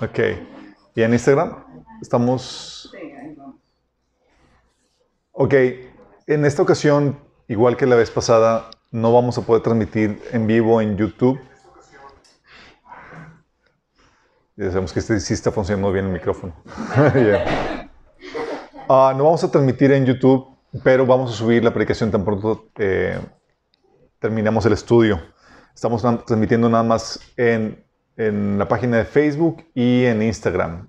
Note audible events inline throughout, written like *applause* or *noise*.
Ok. ¿Y en Instagram? Estamos... Ok. En esta ocasión, igual que la vez pasada, no vamos a poder transmitir en vivo en YouTube. Ya sabemos que este sí está funcionando bien el micrófono. *laughs* Yeah. Ah, no vamos a transmitir en YouTube, pero vamos a subir la predicación tan pronto eh, terminamos el estudio. Estamos transmitiendo nada más en, en, la página de Facebook y en Instagram.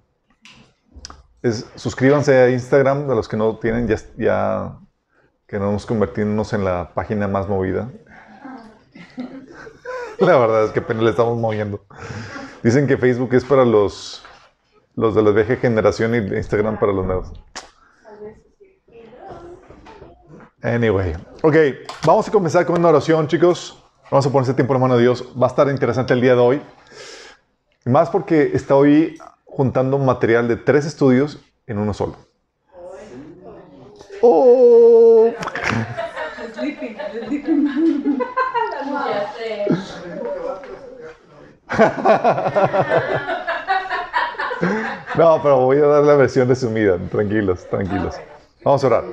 Es, suscríbanse a Instagram, de los que no tienen, ya, ya queremos convertirnos en la página más movida. *laughs* La verdad es que apenas le estamos moviendo. Dicen que Facebook es para los, los de la vieja generación y Instagram para los nuevos. Anyway, ok, vamos a comenzar con una oración, chicos. Vamos a poner ese tiempo en mano de Dios. Va a estar interesante el día de hoy. Más porque estoy juntando material de tres estudios en uno solo. Oh. *laughs* No, pero voy a dar la versión resumida. Tranquilos, tranquilos. Vamos a orar.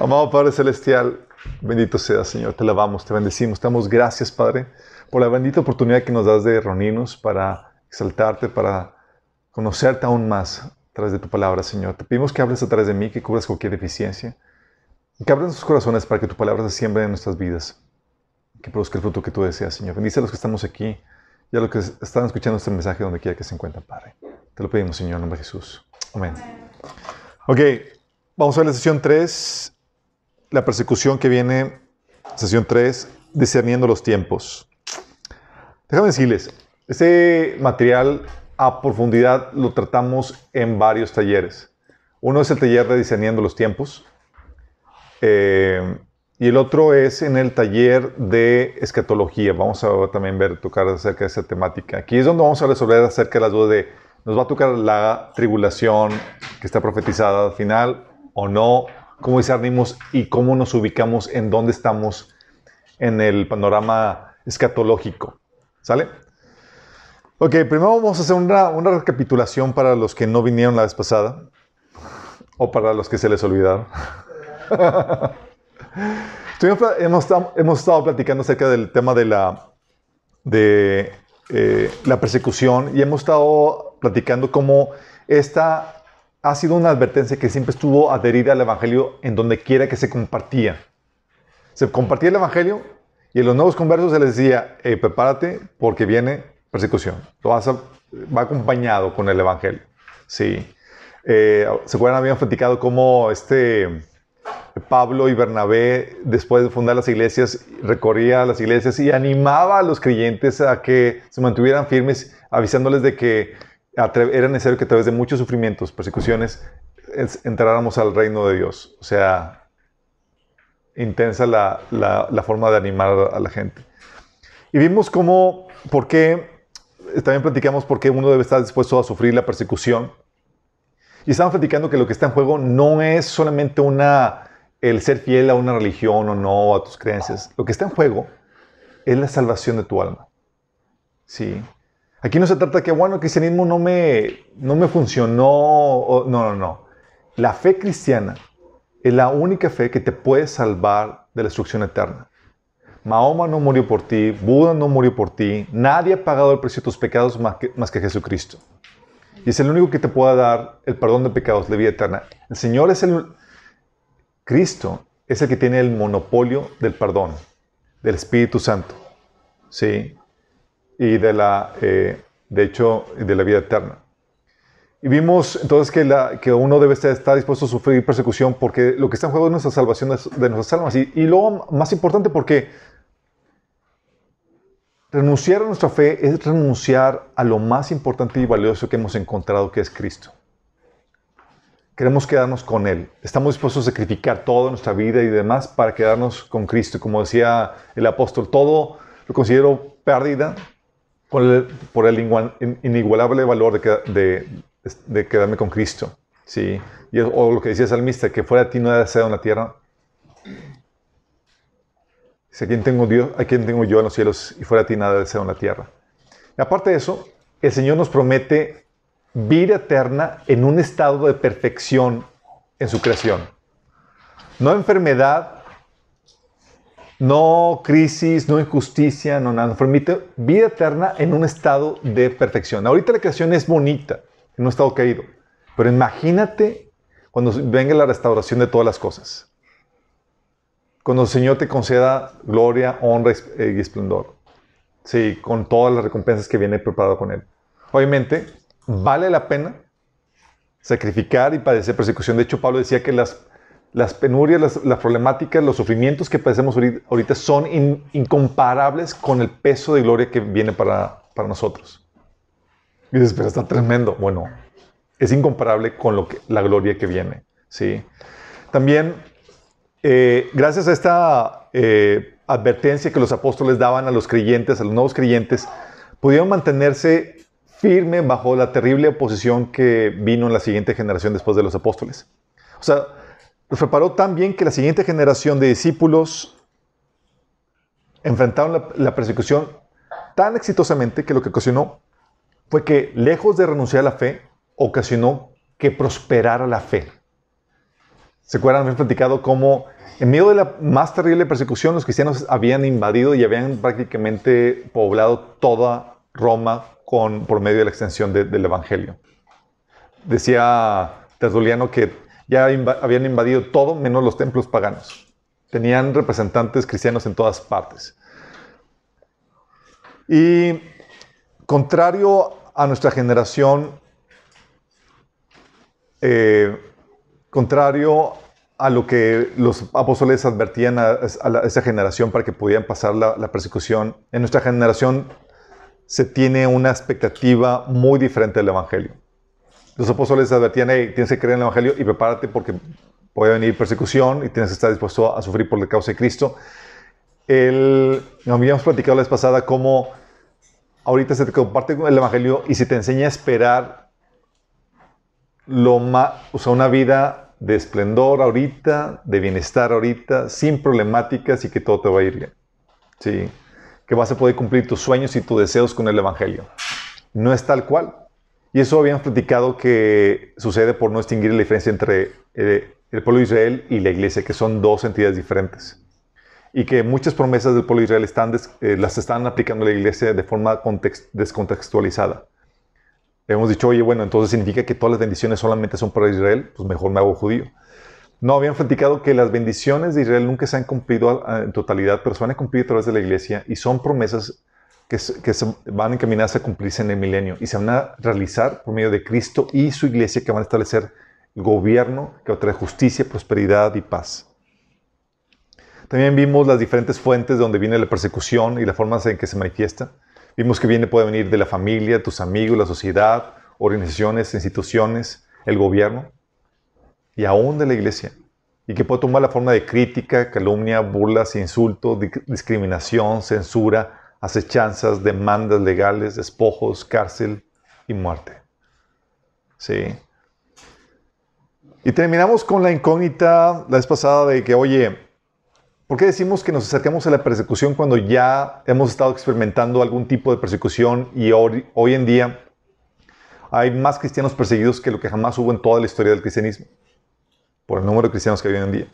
Amado Padre Celestial, bendito sea, Señor. Te lavamos, te bendecimos. Te damos gracias, Padre, por la bendita oportunidad que nos das de reunirnos para exaltarte, para conocerte aún más a través de tu palabra, Señor. Te pedimos que hables a través de mí, que cubras cualquier deficiencia. Que abras nuestros corazones para que tu palabra se siembre en nuestras vidas. Que produzca el fruto que tú deseas, Señor. Bendice a los que estamos aquí y a los que están escuchando este mensaje donde quiera que se encuentren, Padre. Te lo pedimos, Señor, en nombre de Jesús. Amén. Ok, vamos a la sesión 3, la persecución que viene, sesión 3, discerniendo los tiempos. Déjame decirles, este material a profundidad lo tratamos en varios talleres. Uno es el taller de discerniendo los tiempos. Eh, y el otro es en el taller de escatología. Vamos a también ver, tocar acerca de esa temática. Aquí es donde vamos a resolver acerca de las dudas de, ¿nos va a tocar la tribulación que está profetizada al final o no? ¿Cómo discernimos y cómo nos ubicamos en dónde estamos en el panorama escatológico? ¿Sale? Ok, primero vamos a hacer una, una recapitulación para los que no vinieron la vez pasada o para los que se les olvidaron. *laughs* hemos, estado platicando acerca del tema de la, de, eh, la persecución y hemos estado platicando cómo esta ha sido una advertencia que siempre estuvo adherida al Evangelio en donde quiera que se compartía. Se compartía el Evangelio y en los nuevos conversos se les decía, prepárate porque viene persecución. Lo va acompañado con el Evangelio. Sí. Eh, ¿Se acuerdan? Habían platicado cómo este Pablo y Bernabé, después de fundar las iglesias, recorría las iglesias y animaba a los creyentes a que se mantuvieran firmes, avisándoles de que era necesario que a través de muchos sufrimientos, persecuciones, entráramos al reino de Dios. O sea, intensa la, la, forma de animar a la gente. Y vimos cómo, por qué, también platicamos por qué uno debe estar dispuesto a sufrir la persecución. Y estamos platicando que lo que está en juego no es solamente una el ser fiel a una religión o no, a tus creencias. Lo que está en juego es la salvación de tu alma. Sí. Aquí no se trata de que, bueno, el cristianismo no me, no me funcionó. no, no, no. La fe cristiana es la única fe que te puede salvar de la destrucción eterna. Mahoma no murió por ti, Buda no murió por ti, nadie ha pagado el precio de tus pecados más que, más que Jesucristo. Y es el único que te pueda dar el perdón de pecados de vida eterna. El Señor es el, Cristo es el que tiene el monopolio del perdón, del Espíritu Santo, ¿sí? Y de la, eh, de hecho, de la vida eterna. Y vimos entonces que, la, que uno debe estar, dispuesto a sufrir persecución porque lo que está en juego es nuestra salvación de, nuestras almas. Y, y luego, más importante, porque renunciar a nuestra fe es renunciar a lo más importante y valioso que hemos encontrado, que es Cristo queremos quedarnos con Él. Estamos dispuestos a sacrificar toda nuestra vida y demás para quedarnos con Cristo. Como decía el apóstol, todo lo considero pérdida por el, inigualable valor de, de, quedarme con Cristo. ¿sí? Y, o lo que decía el salmista, que fuera a ti no haya deseado en la tierra. Dice, ¿a quién tengo, Dios, ¿a quién tengo yo en los cielos y fuera de ti nada deseo en la tierra? Y aparte de eso, el Señor nos promete vida eterna en un estado de perfección en su creación. No enfermedad, no crisis, no injusticia, no nada. Nos permite vida eterna en un estado de perfección. Ahorita la creación es bonita, en un estado caído. Pero imagínate cuando venga la restauración de todas las cosas. Cuando el Señor te conceda gloria, honra y esplendor. Sí, con todas las recompensas que viene preparado con Él. Obviamente, vale la pena sacrificar y padecer persecución. De hecho, Pablo decía que las, las penurias, las, problemáticas, los sufrimientos que padecemos ahorita son incomparables con el peso de gloria que viene para, para nosotros. Y dices, pero está tremendo. Bueno, es incomparable con lo que, la gloria que viene. ¿sí? También, eh, gracias a esta eh, advertencia que los apóstoles daban a los creyentes, a los nuevos creyentes, pudieron mantenerse firme bajo la terrible oposición que vino en la siguiente generación después de los apóstoles. O sea, los preparó tan bien que la siguiente generación de discípulos enfrentaron la, persecución tan exitosamente que lo que ocasionó fue que, lejos de renunciar a la fe, ocasionó que prosperara la fe. ¿Se acuerdan? Hemos platicado cómo en medio de la más terrible persecución los cristianos habían invadido y habían prácticamente poblado toda Roma por medio de la extensión del Evangelio. Decía Tertuliano que ya habían invadido todo menos los templos paganos. Tenían representantes cristianos en todas partes. Y contrario a nuestra generación, eh, contrario a lo que los apóstoles advertían a, esa generación para que pudieran pasar la, la persecución, en nuestra generación se tiene una expectativa muy diferente del Evangelio. Los apóstoles advertían, hey, tienes que creer en el Evangelio y prepárate porque puede venir persecución y tienes que estar dispuesto a sufrir por la causa de Cristo. El, habíamos platicado la vez pasada cómo ahorita se te comparte el Evangelio y se te enseña a esperar lo más, o sea, una vida de esplendor ahorita, de bienestar ahorita, sin problemáticas y que todo te va a ir bien. Sí que vas a poder cumplir tus sueños y tus deseos con el Evangelio. No es tal cual. Y eso habíamos platicado que sucede por no distinguir la diferencia entre eh, el pueblo de Israel y la iglesia, que son dos entidades diferentes. Y que muchas promesas del pueblo de Israel están eh, las están aplicando la iglesia de forma descontextualizada. Hemos dicho, oye, bueno, entonces significa que todas las bendiciones solamente son para Israel, pues mejor me hago judío. No, habían platicado que las bendiciones de Israel nunca se han cumplido en totalidad, pero se van a cumplir a través de la iglesia y son promesas que, se van encaminadas a cumplirse en el milenio y se van a realizar por medio de Cristo y su iglesia que van a establecer gobierno que va a traer justicia, prosperidad y paz. También vimos las diferentes fuentes de donde viene la persecución y las formas en que se manifiesta. Vimos que viene, puede venir de la familia, tus amigos, la sociedad, organizaciones, instituciones, el gobierno y aún de la iglesia, y que puede tomar la forma de crítica, calumnia, burlas, insultos, discriminación, censura, acechanzas, demandas legales, despojos, cárcel y muerte. Sí. Y terminamos con la incógnita la vez pasada de que, oye, ¿por qué decimos que nos acercamos a la persecución cuando ya hemos estado experimentando algún tipo de persecución y hoy, hoy en día hay más cristianos perseguidos que lo que jamás hubo en toda la historia del cristianismo? por el número de cristianos que hay hoy en día.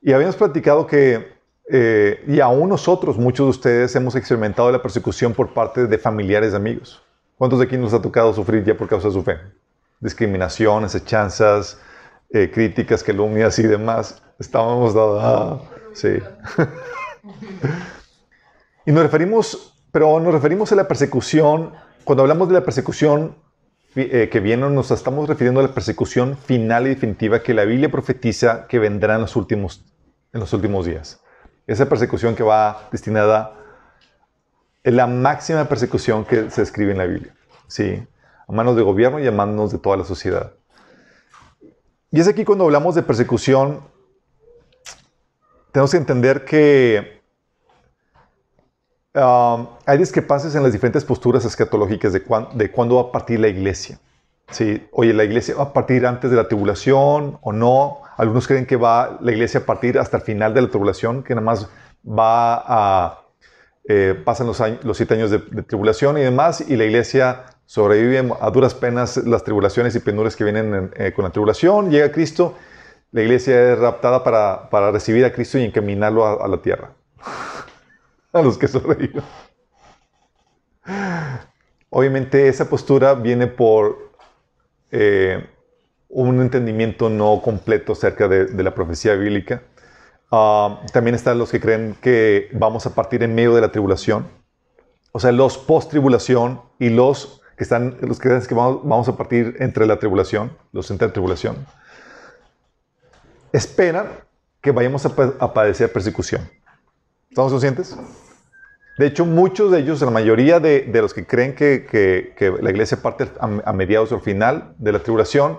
Y habíamos platicado que, eh, y aún nosotros, muchos de ustedes, hemos experimentado la persecución por parte de familiares y amigos. ¿Cuántos de aquí nos ha tocado sufrir ya por causa de su fe? Discriminaciones, hechanzas, eh, críticas, calumnias y demás. Estábamos dados. Ah, sí. *laughs* y nos referimos, pero nos referimos a la persecución. Cuando hablamos de la persecución, eh, que viene, nos estamos refiriendo a la persecución final y definitiva que la Biblia profetiza que vendrá en los últimos, en los últimos días. Esa persecución que va destinada es la máxima persecución que se escribe en la Biblia. Sí, a manos de gobierno y a manos de toda la sociedad. Y es aquí cuando hablamos de persecución, tenemos que entender que Um, hay discrepancias en las diferentes posturas escatológicas de, de cuándo va a partir la iglesia. Sí, oye, la iglesia va a partir antes de la tribulación o no. Algunos creen que va la iglesia a partir hasta el final de la tribulación, que nada más va a... Eh, pasan los, siete años de, tribulación y demás, y la iglesia sobrevive a duras penas las tribulaciones y penurias que vienen eh, con la tribulación. Llega Cristo, la iglesia es raptada para, para recibir a Cristo y encaminarlo a, a la tierra. *laughs* a los que sobreviven. Obviamente esa postura viene por eh, un entendimiento no completo acerca de, la profecía bíblica. Ah, también están los que creen que vamos a partir en medio de la tribulación. O sea, los post-tribulación y los que están, los que creen que vamos, a partir entre la tribulación, los entre la tribulación, esperan que vayamos a padecer persecución. ¿Estamos conscientes? De hecho, muchos de ellos, la mayoría de, los que creen que, la iglesia parte a, mediados o al final de la tribulación,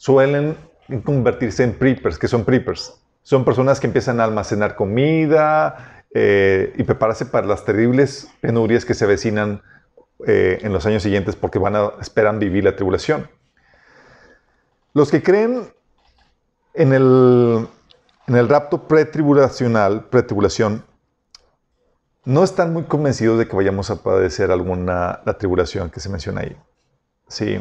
suelen convertirse en preppers. que son preppers? Son personas que empiezan a almacenar comida eh, y prepararse para las terribles penurias que se avecinan eh, en los años siguientes porque van a, esperan vivir la tribulación. Los que creen en el, en el rapto pretribulacional, pretribulación, no están muy convencidos de que vayamos a padecer alguna la tribulación que se menciona ahí. Sí.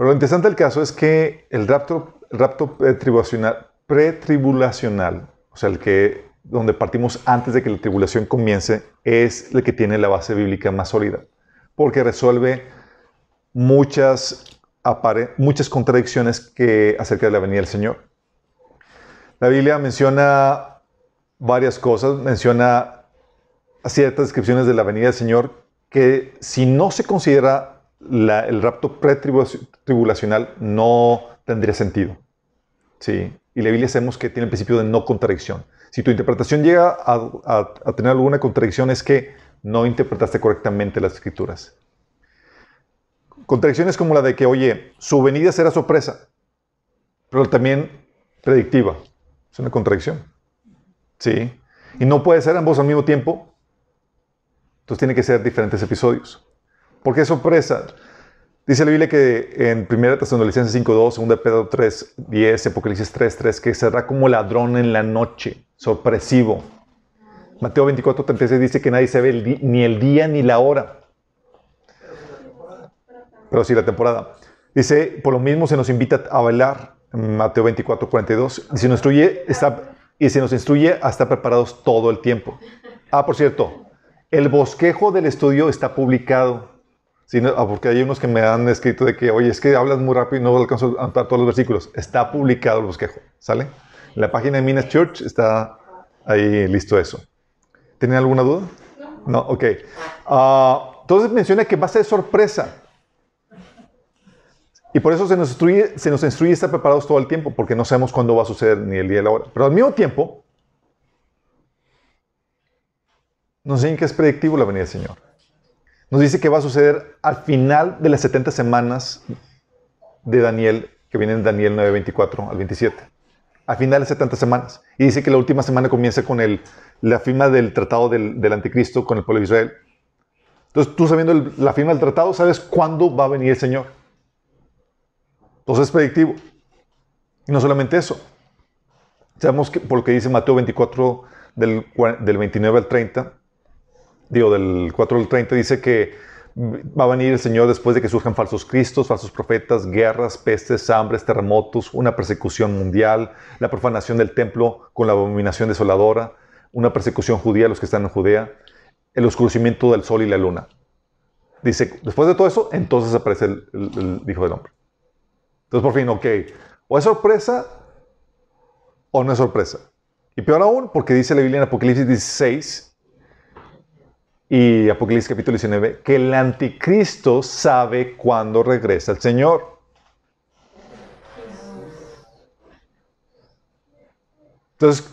Pero lo interesante del caso es que el rapto, el rapto pretribulacional, pretribulacional, o sea, el que donde partimos antes de que la tribulación comience, es el que tiene la base bíblica más sólida, porque resuelve muchas, muchas contradicciones que acerca de la venida del Señor. La Biblia menciona varias cosas, menciona ciertas descripciones de la venida del Señor que si no se considera el rapto pretribulacional no tendría sentido. Sí. Y la Biblia sabemos que tiene el principio de no contradicción. Si tu interpretación llega a, tener alguna contradicción es que no interpretaste correctamente las escrituras. Contradicciones como la de que, oye, su venida será sorpresa, pero también predictiva. Es una contradicción. Sí. Y no puede ser ambos al mismo tiempo entonces tiene que ser diferentes episodios. ¿Por qué sorpresa? Dice la Biblia que en 1 Tesalonicenses 5.2, 2 Pedro 3, 10, Apocalipsis 3, 3, que será como ladrón en la noche, sorpresivo. Mateo 24, 36 dice que nadie sabe ni el día ni la hora. Pero sí la temporada. Dice, por lo mismo se nos invita a bailar. Mateo 24, 42. Y se nos instruye, está, y se nos instruye a estar preparados todo el tiempo. Ah, por cierto, el bosquejo del estudio está publicado. Ah, porque hay unos que me han escrito de que, oye, es que hablas muy rápido y no alcanzo a anotar todos los versículos. Está publicado el bosquejo, ¿sale? La página de Minas Church está ahí listo eso. ¿Tienen alguna duda? No, ok. Ah, entonces menciona que va a ser sorpresa. Y por eso se nos, instruye, se nos instruye estar preparados todo el tiempo, porque no sabemos cuándo va a suceder ni el día ni la hora. Pero al mismo tiempo, nos dicen que es predictivo la venida del Señor. Nos dice que va a suceder al final de las 70 semanas de Daniel, que viene en Daniel 9, 24 al 27. Al final de las 70 semanas. Y dice que la última semana comienza con el, la firma del tratado del, anticristo con el pueblo de Israel. Entonces, tú sabiendo la firma del tratado, sabes cuándo va a venir el Señor. Entonces es predictivo. Y no solamente eso. Sabemos que por lo que dice Mateo 24, del, del 29 al 30, digo, del 4 al 30, dice que va a venir el Señor después de que surjan falsos cristos, falsos profetas, guerras, pestes, hambres, terremotos, una persecución mundial, la profanación del templo con la abominación desoladora, una persecución judía a los que están en Judea, el oscurecimiento del sol y la luna. Dice, después de todo eso, entonces aparece el, el Hijo del Hombre. Entonces, por fin, ok, o es sorpresa o no es sorpresa. Y peor aún, porque dice la Biblia en Apocalipsis 16, y Apocalipsis capítulo 19, que el anticristo sabe cuándo regresa el Señor. Entonces,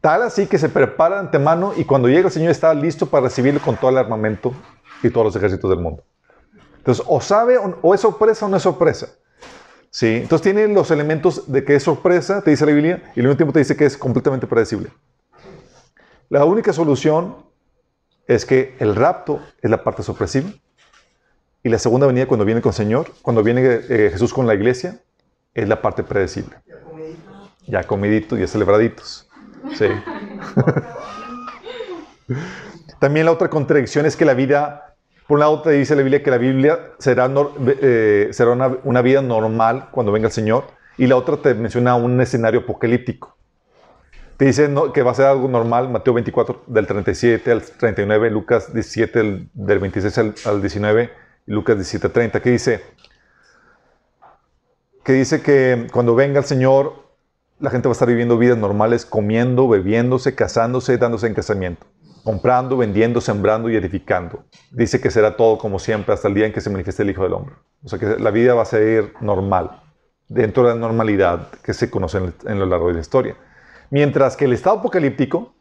tal así que se prepara de antemano y cuando llega el Señor está listo para recibirlo con todo el armamento y todos los ejércitos del mundo. Entonces, o sabe o es sorpresa o no es sorpresa. ¿Sí? Entonces tiene los elementos de que es sorpresa, te dice la Biblia, y al mismo tiempo te dice que es completamente predecible. La única solución es que el rapto es la parte sorpresiva y la segunda venida, cuando viene con el Señor, cuando viene eh, Jesús con la iglesia, es la parte predecible. Ya comiditos, ya celebraditos. Sí. *laughs* También la otra contradicción es que la vida, por un lado te dice la Biblia que la Biblia será, eh, será una, vida normal cuando venga el Señor, y la otra te menciona un escenario apocalíptico. Te dice que va a ser algo normal, Mateo 24 del 37 al 39, Lucas 17 del, 26 al, 19 y Lucas 17 30, que dice que dice que cuando venga el Señor, la gente va a estar viviendo vidas normales, comiendo, bebiéndose, casándose, dándose en casamiento comprando, vendiendo, sembrando y edificando. Dice que será todo como siempre hasta el día en que se manifieste el Hijo del Hombre. O sea que la vida va a ser normal, dentro de la normalidad que se conoce en, lo largo de la historia. Mientras que el estado apocalíptico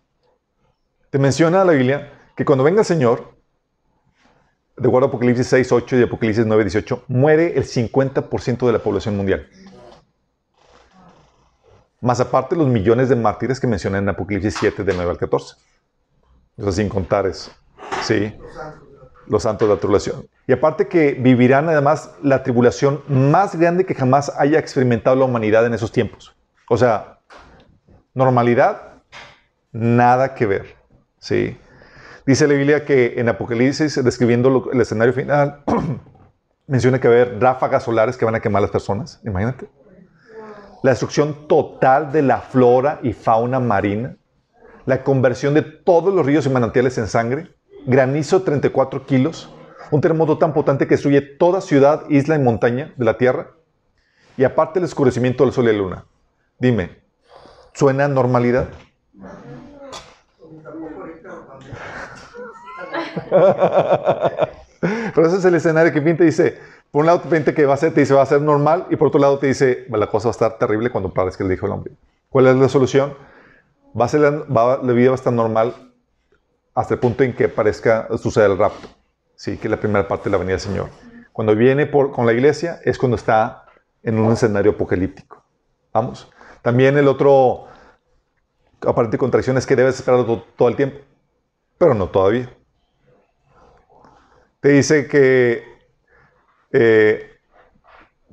te menciona la Biblia que cuando venga el Señor, de acuerdo a Apocalipsis 6, 8 y Apocalipsis 9, 18, muere el 50% de la población mundial. Más aparte los millones de mártires que menciona en Apocalipsis 7, de 9 al 14. Eso sin contar. Sí. Los santos de la tribulación. Y aparte que vivirán además la tribulación más grande que jamás haya experimentado la humanidad en esos tiempos. O sea, normalidad, nada que ver. Sí. Dice la Biblia que en Apocalipsis, describiendo el escenario final, *clears throat* menciona que va a haber ráfagas solares que van a quemar a las personas. Imagínate. La destrucción total de la flora y fauna marina la conversión de todos los ríos y manantiales en sangre, granizo 34 kilos, un terremoto tan potente que destruye toda ciudad, isla y montaña de la Tierra, y aparte el oscurecimiento del sol y la luna. Dime, ¿suena normalidad? *laughs* Pero ese es el escenario que pinta dice, por un lado te que va a ser, te dice va a ser normal, y por otro lado te dice, la cosa va a estar terrible cuando parezca el Hijo del Hombre. ¿Cuál es la solución? va a ser la, vida va a estar normal hasta el punto en que parezca suceder el rapto. Sí, que es la primera parte de la venida del Señor. Cuando viene con la iglesia es cuando está en un escenario apocalíptico. Vamos. También el otro aparente contracción es que debes esperar todo, el tiempo, pero no todavía. Te dice que eh,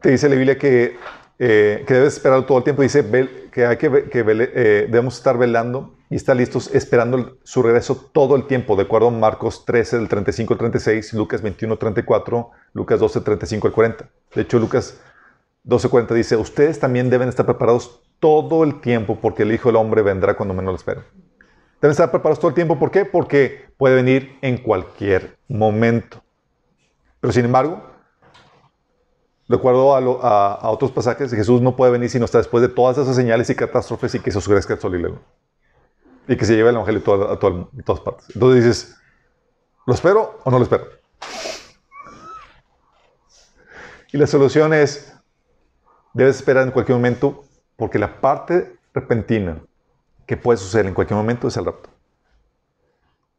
te dice la Biblia que eh, que debes esperar todo el tiempo. Dice que, hay que, eh, debemos estar velando y estar listos esperando su regreso todo el tiempo, de acuerdo a Marcos 13, del 35 al 36, Lucas 21, 34, Lucas 12, 35 al 40. De hecho, Lucas 12, 40 dice, ustedes también deben estar preparados todo el tiempo porque el Hijo del Hombre vendrá cuando menos lo esperen. Deben estar preparados todo el tiempo. ¿Por qué? Porque puede venir en cualquier momento. Pero sin embargo, de acuerdo a, otros pasajes, Jesús no puede venir sino hasta después de todas esas señales y catástrofes y que se oscurezca el sol y luna. Y que se lleve el evangelio a, todas partes. Entonces dices, ¿lo espero o no lo espero? Y la solución es, debes esperar en cualquier momento porque la parte repentina que puede suceder en cualquier momento es el rapto.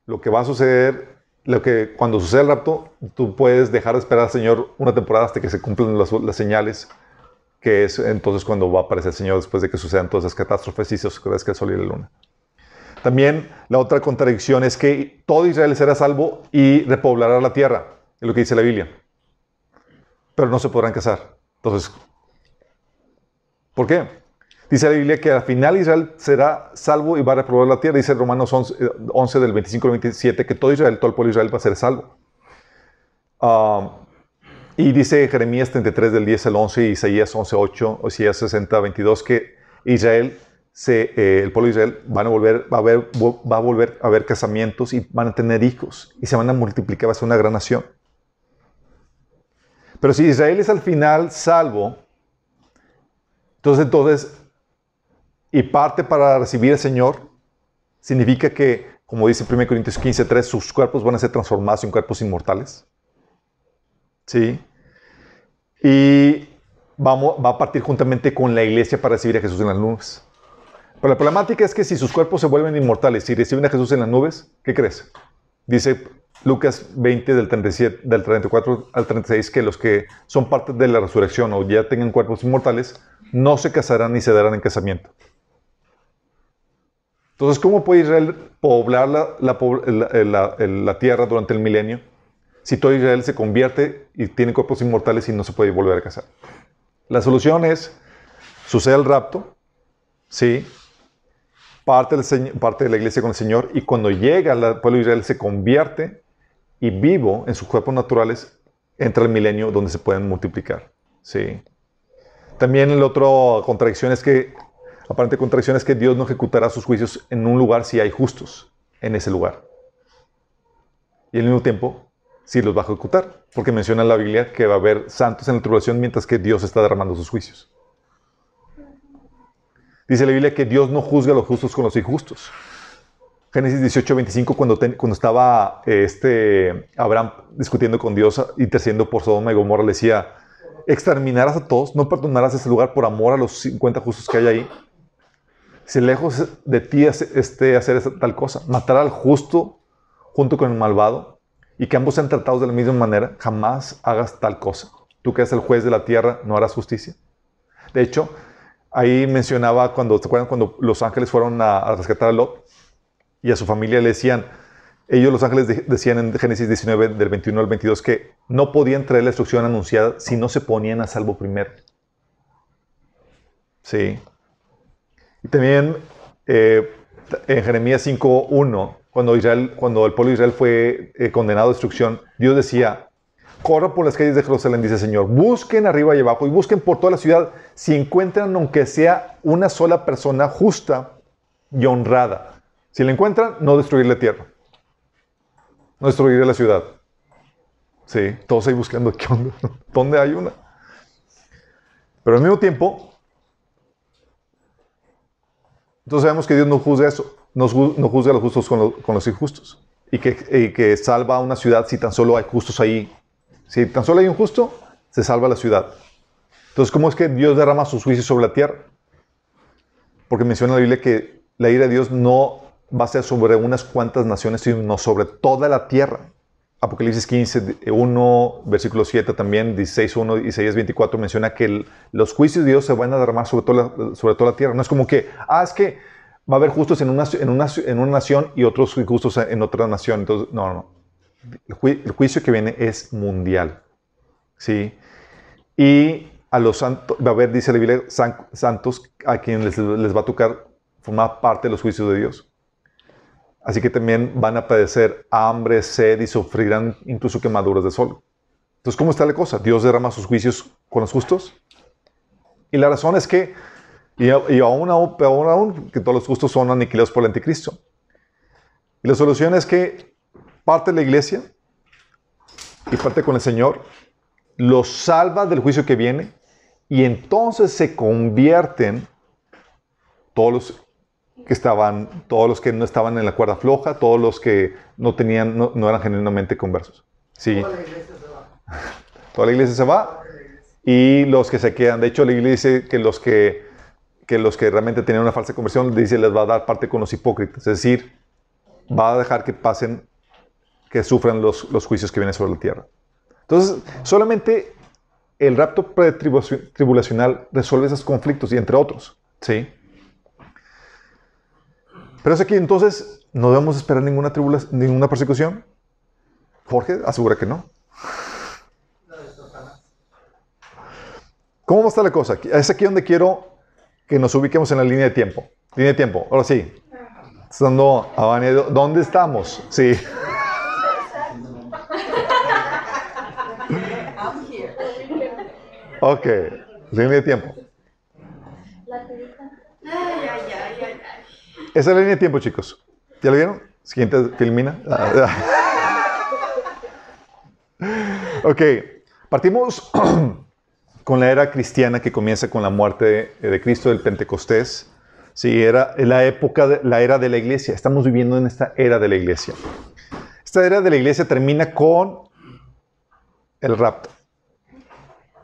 Lo que va a suceder lo que cuando sucede el rapto, tú puedes dejar de esperar al Señor una temporada hasta que se cumplan las, señales, que es entonces cuando va a aparecer el Señor después de que sucedan todas esas catástrofes y se oscurezca el sol y la luna. También la otra contradicción es que todo Israel será salvo y repoblará la tierra, es lo que dice la Biblia. Pero no se podrán casar. Entonces, ¿por qué? Dice la Biblia que al final Israel será salvo y va a reprobar la tierra. Dice Romanos 11, del 25 al 27 que todo Israel, todo el pueblo de Israel va a ser salvo. Ah, y dice Jeremías 33 del 10 al 11 y Isaías 11, 8, o Isaías 60, 22 que Israel, se, eh, el pueblo de Israel van a volver, va, a va a volver a haber casamientos y van a tener hijos y se van a multiplicar, va a ser una gran nación. Pero si Israel es al final salvo, entonces, entonces y parte para recibir al Señor, significa que, como dice 1 Corintios 15, 3, sus cuerpos van a ser transformados en cuerpos inmortales. ¿Sí? Y vamos, va a partir juntamente con la iglesia para recibir a Jesús en las nubes. Pero la problemática es que si sus cuerpos se vuelven inmortales y reciben a Jesús en las nubes, ¿qué crees? Dice Lucas 20 del, 37, del 34 al 36 que los que son parte de la resurrección o ya tengan cuerpos inmortales no se casarán ni se darán en casamiento. Entonces, ¿cómo puede Israel poblar la, tierra durante el milenio si todo Israel se convierte y tiene cuerpos inmortales y no se puede volver a casar. La solución es, sucede el rapto, ¿sí? Parte, del, parte de la iglesia con el Señor y cuando llega al pueblo de Israel se convierte y vivo en sus cuerpos naturales, entra el milenio donde se pueden multiplicar, ¿sí? También la otra contradicción es que, aparente contradicción es que Dios no ejecutará sus juicios en un lugar si hay justos en ese lugar. Y al mismo tiempo, si los va a ejecutar, porque menciona en la Biblia que va a haber santos en la tribulación mientras que Dios está derramando sus juicios. Dice la Biblia que Dios no juzga a los justos con los injustos. Génesis 18, 25, cuando, cuando estaba este, Abraham discutiendo con Dios, intercediendo por Sodoma y Gomorra, le decía, exterminarás a todos, no perdonarás ese lugar por amor a los 50 justos que hay ahí. Si lejos de ti este, hacer tal cosa, matar al justo junto con el malvado, y que ambos sean tratados de la misma manera, jamás hagas tal cosa. Tú que eres el juez de la tierra, no harás justicia. De hecho, ahí mencionaba cuando, ¿te acuerdan cuando los ángeles fueron a, rescatar a Lot? Y a su familia le decían, ellos los ángeles decían en Génesis 19, del 21 al 22, que no podían traer la instrucción anunciada si no se ponían a salvo primero. Sí. Y también eh, en Jeremías 5.1 cuando, cuando el pueblo de Israel fue eh, condenado a destrucción, Dios decía, corra por las calles de Jerusalén, dice Señor, busquen arriba y abajo y busquen por toda la ciudad si encuentran aunque sea una sola persona justa y honrada. Si la encuentran, no destruir la tierra, no destruir la ciudad. Sí, todos ahí buscando, *laughs* ¿qué? ¿Dónde hay una? Pero al mismo tiempo, entonces sabemos que Dios no juzga eso no, juzga a los justos con, los injustos. Y que, que, salva a una ciudad si tan solo hay justos ahí. Si tan solo hay un justo, se salva la ciudad. Entonces, ¿cómo es que Dios derrama sus juicios sobre la tierra? Porque menciona la Biblia que la ira de Dios no va a ser sobre unas cuantas naciones, sino sobre toda la tierra. Apocalipsis 15, 1, versículo 7 también, 16, 1, Isaías 24 menciona que los juicios de Dios se van a derramar sobre toda, sobre toda la tierra. No es como que, ah, es que va a haber justos en una, en una, en una nación y otros justos en otra nación. Entonces, no, no. El, juicio que viene es mundial. ¿Sí? Y a los santos, va a haber, dice la Biblia, santos a quienes les, va a tocar formar parte de los juicios de Dios. Así que también van a padecer hambre, sed y sufrirán incluso quemaduras de sol. Entonces, ¿cómo está la cosa? ¿Dios derrama sus juicios con los justos? Y la razón es que y, aún, aún, peor aún, que todos los justos son aniquilados por el anticristo. Y la solución es que parte de la iglesia y parte con el Señor los salva del juicio que viene y entonces se convierten todos los que estaban, todos los que no estaban en la cuerda floja, todos los que no tenían, no, eran genuinamente conversos. Sí. Toda la iglesia se va. *laughs* Toda la iglesia se va y los que se quedan. De hecho, la iglesia dice que los que que los que realmente tenían una falsa conversión, dice, les va a dar parte con los hipócritas. Es decir, va a dejar que pasen, que sufran los, los juicios que vienen sobre la tierra. Entonces, solamente el rapto tribulacional resuelve esos conflictos y entre otros. ¿Sí? Pero es aquí entonces, ¿no debemos esperar ninguna, ninguna persecución? Jorge asegura que no. ¿Cómo va a estar la cosa? Es aquí donde quiero que nos ubiquemos en la línea de tiempo. Línea de tiempo. Ahora sí. Estando a ¿dónde estamos? Sí. Ok, línea de tiempo. Esa es la línea de tiempo, chicos. ¿Ya lo vieron? Siguiente filmina. *laughs* ok, partimos *clears throat* con la era cristiana que comienza con la muerte de, Cristo del Pentecostés. Sí, era la época, de, la era de la iglesia. Estamos viviendo en esta era de la iglesia. Esta era de la iglesia termina con el rapto.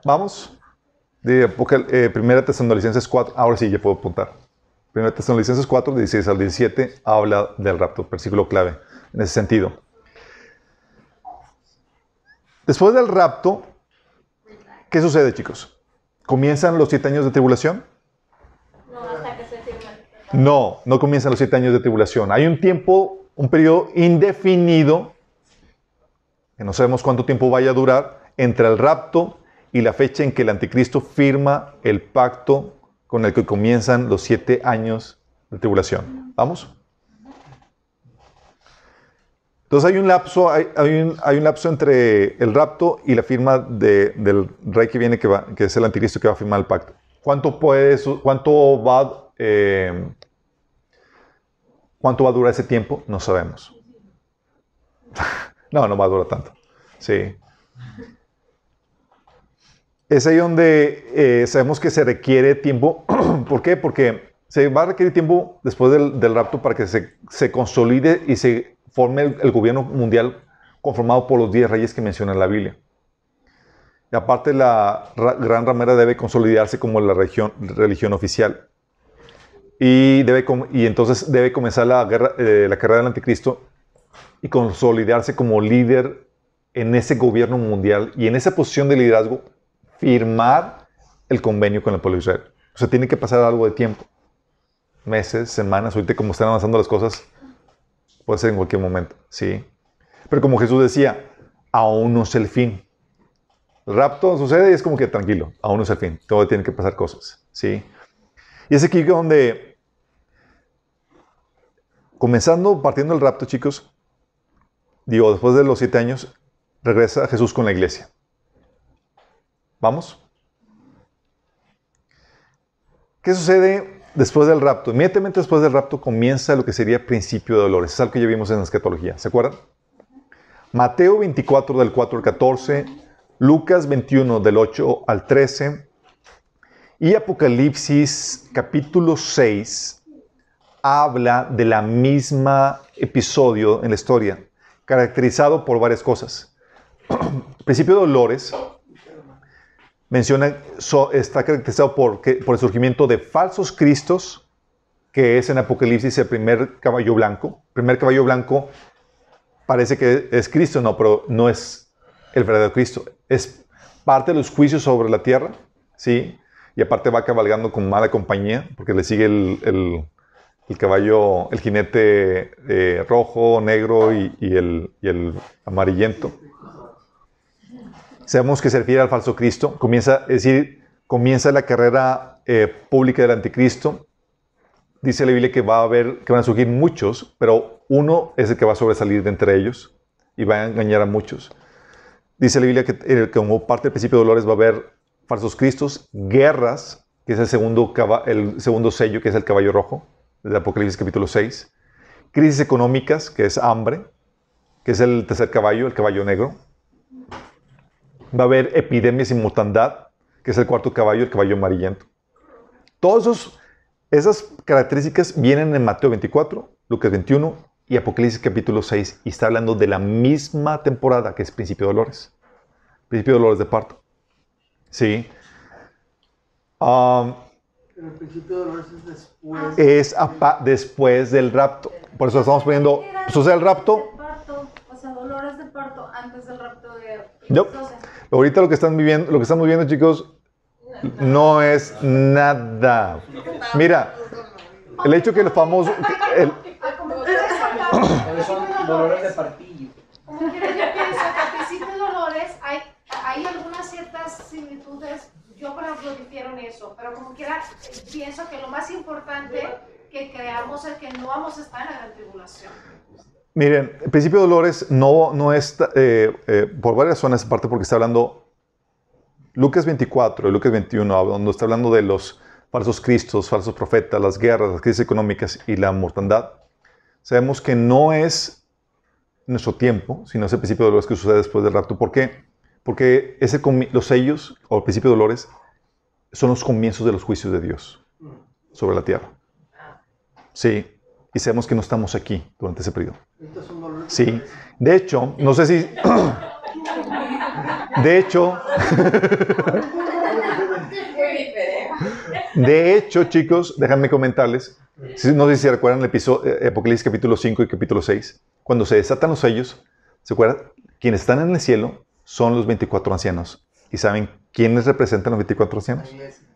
¿Vamos? De eh, Primera Tesalonicenses 4. Ahora sí, ya puedo apuntar. Primera Tesalonicenses 4, 16 al 17, habla del rapto, versículo clave en ese sentido. Después del rapto, ¿Qué sucede, chicos? ¿Comienzan los siete años de tribulación? No, hasta que se No, no comienzan los siete años de tribulación. Hay un tiempo, un periodo indefinido que no sabemos cuánto tiempo vaya a durar, entre el rapto y la fecha en que el anticristo firma el pacto con el que comienzan los siete años de tribulación. ¿Vamos? Entonces hay un lapso, hay, un, lapso entre el rapto y la firma del rey que viene, que, es el anticristo que va a firmar el pacto. ¿Cuánto, puede, cuánto, va, eh, ¿Cuánto va a durar ese tiempo? No sabemos. *laughs* no, no va a durar tanto. Sí. Es ahí donde eh, sabemos que se requiere tiempo. *clears throat* ¿Por qué? Porque se va a requerir tiempo después del, rapto para que se, consolide y se forme el, gobierno mundial conformado por los diez reyes que menciona la Biblia. Y aparte la gran ramera debe consolidarse como la religión, oficial. Y, debe, y entonces debe comenzar la, guerra, eh, la carrera del anticristo y consolidarse como líder en ese gobierno mundial y en esa posición de liderazgo firmar el convenio con el pueblo de Israel. O sea, tiene que pasar algo de tiempo. Meses, semanas, ahorita como están avanzando las cosas, Puede ser en cualquier momento, ¿sí? Pero como Jesús decía, aún no es el fin. El rapto sucede y es como que tranquilo, aún no es el fin. Todo tiene que pasar cosas, ¿sí? Y es aquí donde, comenzando, partiendo del rapto, chicos, digo, después de los siete años, regresa Jesús con la iglesia. ¿Vamos? ¿Qué sucede después del rapto, inmediatamente después del rapto comienza lo que sería principio de dolores. Es algo que ya vimos en la escatología. ¿Se acuerdan? Mateo 24 del 4 al 14, Lucas 21 del 8 al 13 y Apocalipsis capítulo 6 habla de la misma episodio en la historia, caracterizado por varias cosas. *clears throat* principio de dolores menciona, está caracterizado por, el surgimiento de falsos cristos, que es en Apocalipsis el primer caballo blanco. El primer caballo blanco parece que es Cristo, no, pero no es el verdadero Cristo. Es parte de los juicios sobre la tierra, ¿sí? Y aparte va cabalgando con mala compañía, porque le sigue el, caballo, el jinete eh, rojo, negro y el amarillento. Sabemos que se refiere al falso Cristo. Comienza, es decir, comienza la carrera eh, pública del anticristo. Dice la Biblia que va a haber, que van a surgir muchos, pero uno es el que va a sobresalir de entre ellos y va a engañar a muchos. Dice la Biblia que eh, como parte del principio de dolores va a haber falsos cristos, guerras, que es el segundo, el segundo sello, que es el caballo rojo, de Apocalipsis capítulo 6, crisis económicas, que es hambre, que es el tercer caballo, el caballo negro, va a haber epidemias y mortandad, que es el cuarto caballo, el caballo amarillento. Todas esas características vienen en Mateo 24, Lucas 21 y Apocalipsis capítulo 6, y está hablando de la misma temporada que es principio de dolores. Principio de dolores de parto. Sí. Um, Pero el principio de dolores es después. Es después del rapto. Por eso estamos poniendo. Sucede el rapto. O sea, dolores de parto antes del rapto de. Ahorita lo que están viviendo, lo que estamos viviendo, chicos, no es nada. Mira, el hecho que el famoso, el. Como quiera, yo pienso que dolores hay algunas ciertas similitudes. Yo, por ejemplo, difiero en eso, pero como quiera, pienso que lo más importante que creamos es que no vamos a estar en la tribulación. Miren, el principio de dolores no, no es eh, eh, por varias razones, aparte porque está hablando Lucas 24 y Lucas 21, donde está hablando de los falsos cristos, falsos profetas, las guerras, las crisis económicas y la mortandad. Sabemos que no es nuestro tiempo, sino es el principio de dolores que sucede después del rapto. ¿Por qué? Porque ese, los sellos o el principio de dolores son los comienzos de los juicios de Dios sobre la tierra. Sí, y sabemos que no estamos aquí durante ese periodo. Sí, de hecho, no sé si... *coughs* De hecho... *laughs* De hecho, chicos, déjenme comentarles, no sé si se recuerdan el episodio, eh, Apocalipsis capítulo 5 y capítulo 6, cuando se desatan los sellos, ¿se acuerdan? Quienes están en el cielo son los 24 ancianos. ¿Y saben quiénes representan los 24 ancianos?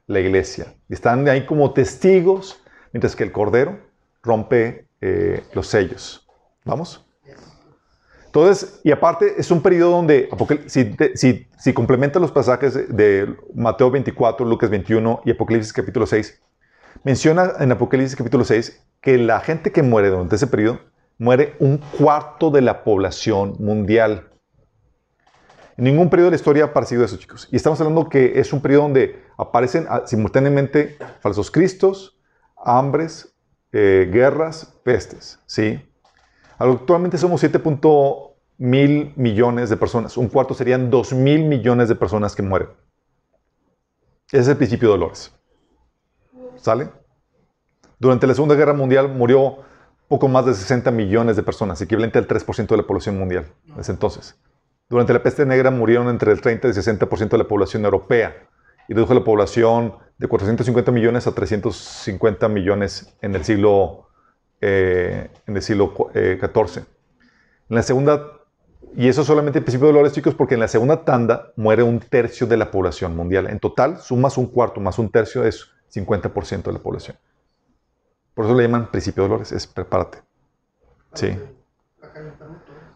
La iglesia. Y están ahí como testigos, mientras que el Cordero rompe eh, los sellos. ¿Vamos? Entonces, y aparte es un periodo donde, si, complementa los pasajes de Mateo 24, Lucas 21 y Apocalipsis capítulo 6, menciona en Apocalipsis capítulo 6 que la gente que muere durante ese periodo muere un cuarto de la población mundial. En ningún periodo de la historia ha parecido eso, chicos. Y estamos hablando que es un periodo donde aparecen ah, simultáneamente falsos cristos, hambres, eh, guerras, pestes, ¿sí? Actualmente somos 7. mil millones de personas. Un cuarto serían 2 mil millones de personas que mueren. Ese es el principio de dolores. ¿Sale? Durante la Segunda Guerra Mundial murió poco más de 60 millones de personas, equivalente al 3% de la población mundial desde entonces. Durante la peste negra murieron entre el 30 y el 60% de la población europea y redujo la población de 450 millones a 350 millones en el siglo eh, en el siglo XIV. Eh, en la segunda, y eso solamente el principio de dolores, chicos, porque en la segunda tanda muere un tercio de la población mundial. En total, sumas un cuarto más un tercio es 50% de la población. Por eso le llaman principio de dolores, es prepárate. Sí.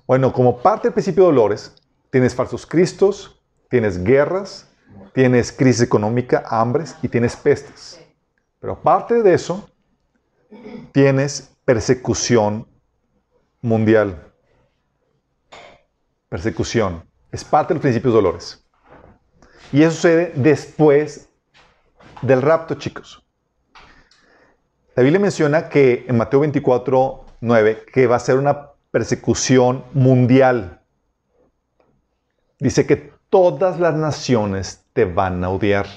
Bueno, como parte del principio de dolores, tienes falsos cristos, tienes guerras, tienes crisis económica, hambres y tienes pestes. Pero aparte de eso, tienes persecución mundial. Persecución. Es parte de los principios dolores. Y eso sucede después del rapto, chicos. La Biblia menciona que en Mateo 24, 9, que va a ser una persecución mundial. Dice que todas las naciones van a odiar.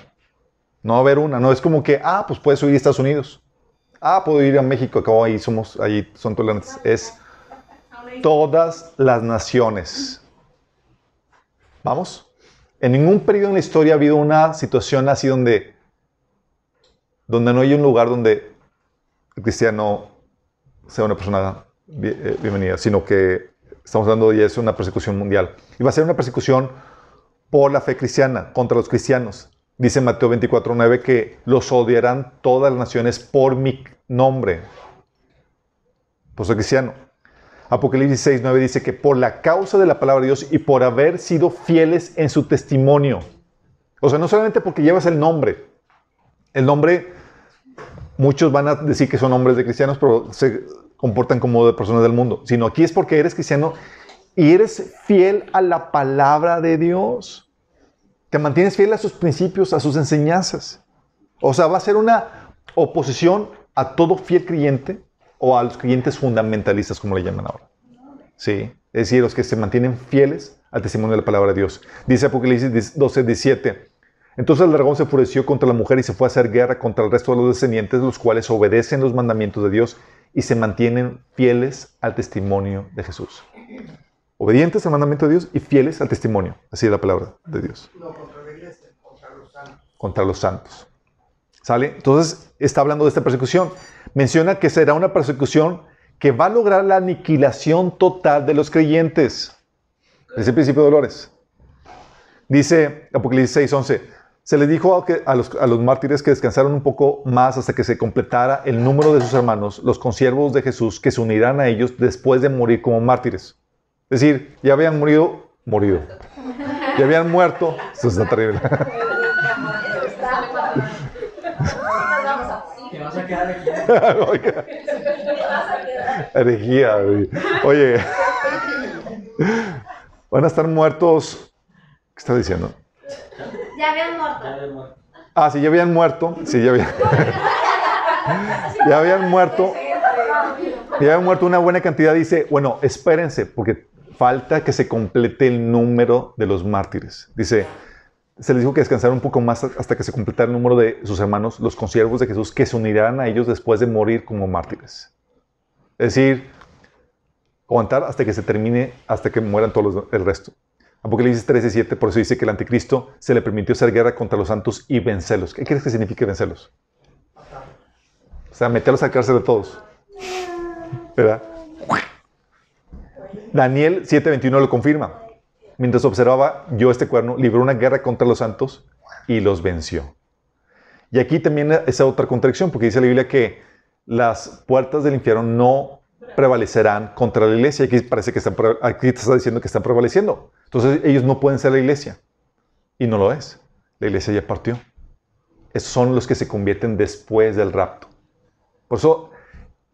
No va a haber una, no es como que, ah, pues puedes huir a Estados Unidos ah, puedo ir a México, acabo ahí somos, ahí son tolerantes. Es todas las naciones. ¿Vamos? En ningún periodo en la historia ha habido una situación así donde, donde no hay un lugar donde el cristiano sea una persona eh, bienvenida, sino que estamos hablando de es una persecución mundial. Y va a ser una persecución por la fe cristiana, contra los cristianos. Dice Mateo 24:9 que los odiarán todas las naciones por mi nombre. Por ser cristiano. Apocalipsis 6:9 dice que por la causa de la palabra de Dios y por haber sido fieles en su testimonio. O sea, no solamente porque llevas el nombre. El nombre, muchos van a decir que son hombres de cristianos, pero se comportan como de personas del mundo. Sino aquí es porque eres cristiano y eres fiel a la palabra de Dios. Te mantienes fiel a sus principios, a sus enseñanzas. O sea, va a ser una oposición a todo fiel creyente o a los creyentes fundamentalistas, como le llaman ahora. Sí, es decir, los que se mantienen fieles al testimonio de la palabra de Dios. Dice Apocalipsis 12, 17. Entonces el dragón se enfureció contra la mujer y se fue a hacer guerra contra el resto de los descendientes, los cuales obedecen los mandamientos de Dios y se mantienen fieles al testimonio de Jesús obedientes al mandamiento de Dios y fieles al testimonio. Así es la palabra de Dios. No, contra la iglesia, contra los santos. Contra los santos. ¿Sale? Entonces está hablando de esta persecución. Menciona que será una persecución que va a lograr la aniquilación total de los creyentes. Es el principio de dolores. Dice Apocalipsis 6:11. Se les dijo a, los, a los mártires que descansaron un poco más hasta que se completara el número de sus hermanos, los consiervos de Jesús, que se unirán a ellos después de morir como mártires. Es decir, ya habían morido, morido. Ya habían muerto. Eso está terrible. vas a quedar herejía. Oye, van a estar muertos. ¿Qué está diciendo? Ya habían muerto. Ah, sí, ya habían muerto. Sí, ya habían. ya habían muerto. Ya habían muerto una buena cantidad. Dice, bueno, espérense, porque falta que se complete el número de los mártires. Dice, se les dijo que descansaran un poco más hasta que se completara el número de sus hermanos, los consiervos de Jesús, que se unirán a ellos después de morir como mártires. Es decir, aguantar hasta que se termine, hasta que mueran todos el resto. Apocalipsis 13, 7, por eso dice que el anticristo se le permitió hacer guerra contra los santos y vencerlos. ¿Qué crees que significa vencerlos? O sea, meterlos a cárcel de todos. ¿Verdad? Daniel 7:21 lo confirma. Mientras observaba yo este cuerno, libró una guerra contra los santos y los venció. Y aquí también esa otra contradicción, porque dice la Biblia que las puertas del infierno no prevalecerán contra la iglesia. Aquí parece que están, aquí está diciendo que están prevaleciendo. Entonces ellos no pueden ser la iglesia. Y no lo es. La iglesia ya partió. Esos son los que se convierten después del rapto. Por eso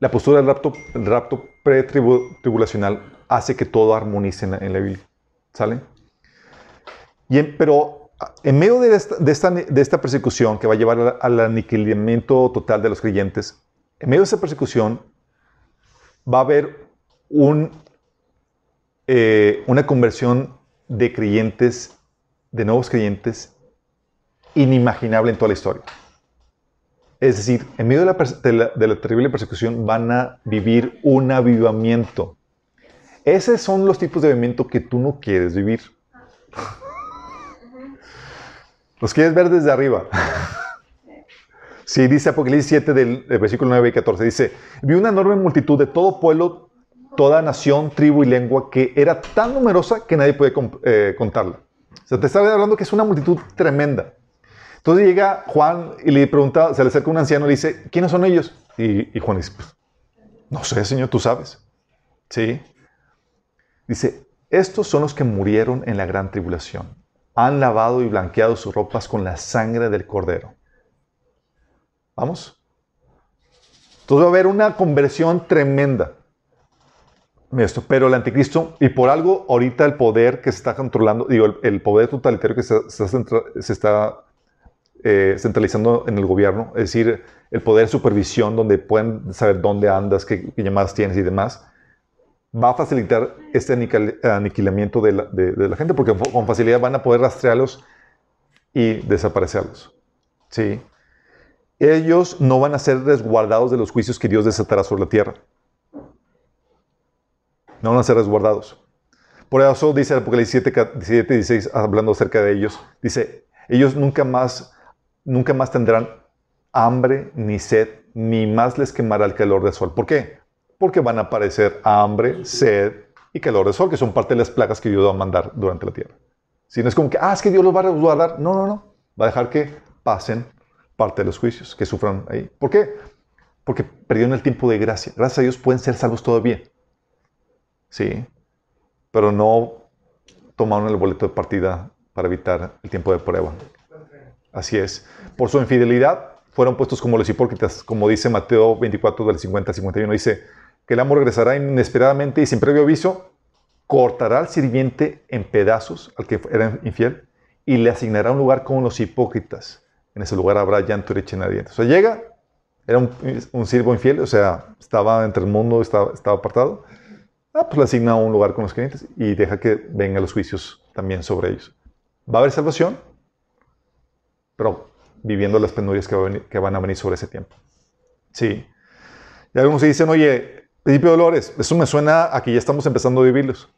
la postura del rapto, el rapto pretribulacional hace que todo armonice en, la Biblia. ¿Sale? Y pero en medio de esta, persecución que va a llevar al, aniquilamiento total de los creyentes, en medio de esa persecución va a haber eh, una conversión de creyentes, de nuevos creyentes, inimaginable en toda la historia. Es decir, en medio de la, terrible persecución van a vivir un avivamiento. Esos son los tipos de avivamiento que tú no quieres vivir. Los quieres ver desde arriba. Sí, dice Apocalipsis 7 del, versículo 9 y 14. Dice, vi una enorme multitud de todo pueblo, toda nación, tribu y lengua que era tan numerosa que nadie puede eh, contarla. O sea, te estaba hablando que es una multitud tremenda. Entonces llega Juan y le pregunta, se le acerca un anciano y le dice, ¿quiénes son ellos? Y, Juan dice, pues, no sé, Señor, tú sabes. Sí. Dice, estos son los que murieron en la gran tribulación. Han lavado y blanqueado sus ropas con la sangre del cordero. ¿Vamos? Entonces va a haber una conversión tremenda. Esto, pero el anticristo, y por algo ahorita el poder que se está controlando, digo, el, poder totalitario que se, está eh, centralizando en el gobierno, es decir, el poder de supervisión donde pueden saber dónde andas, qué, llamadas tienes y demás, va a facilitar este aniquilamiento de la, gente porque con facilidad van a poder rastrearlos y desaparecerlos. ¿Sí? Ellos no van a ser resguardados de los juicios que Dios desatará sobre la tierra. No van a ser resguardados. Por eso dice el Apocalipsis 7, 17 16, hablando acerca de ellos, dice, ellos nunca más nunca más tendrán hambre ni sed, ni más les quemará el calor del sol. ¿Por qué? Porque van a aparecer hambre, sed y calor del sol, que son parte de las plagas que Dios va a mandar durante la tierra. Si no es como que, ah, es que Dios los va a resguardar. No, no, no. Va a dejar que pasen parte de los juicios, que sufran ahí. ¿Por qué? Porque perdieron el tiempo de gracia. Gracias a Dios pueden ser salvos todavía. Sí. Pero no tomaron el boleto de partida para evitar el tiempo de prueba. Así es. Por su infidelidad fueron puestos como los hipócritas, como dice Mateo 24 del 50 al 51. Dice que el amo regresará inesperadamente y sin previo aviso cortará al sirviente en pedazos, al que era infiel, y le asignará un lugar con los hipócritas. En ese lugar habrá llanto y dientes. O sea, llega, era un, siervo infiel, o sea, estaba entre el mundo, estaba, apartado. Ah, pues le asigna un lugar con los creyentes y deja que vengan los juicios también sobre ellos. ¿Va a haber salvación? pero viviendo las penurias que, van a venir sobre ese tiempo. Sí. Y algunos dicen, oye, principio de dolores, eso me suena a que ya estamos empezando a vivirlos.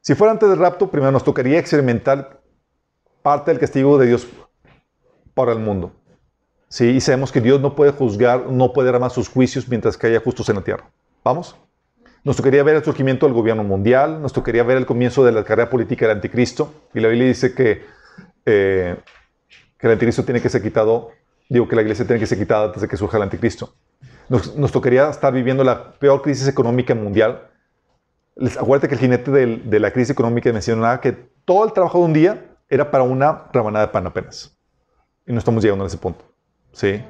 Si fuera antes del rapto, primero nos tocaría experimentar parte del castigo de Dios para el mundo. Sí, y sabemos que Dios no puede juzgar, no puede armar sus juicios mientras que haya justos en la tierra. ¿Vamos? Nos tocaría ver el surgimiento del gobierno mundial, nos tocaría ver el comienzo de la carrera política del anticristo. Y la Biblia dice que eh, que el anticristo tiene que ser quitado, digo que la iglesia tiene que ser quitada antes de que surja el anticristo. Nos, tocaría estar viviendo la peor crisis económica mundial. acuérdate que el jinete de la crisis económica mencionaba que todo el trabajo de un día era para una rebanada de pan apenas. Y no estamos llegando a ese punto. ¿sí?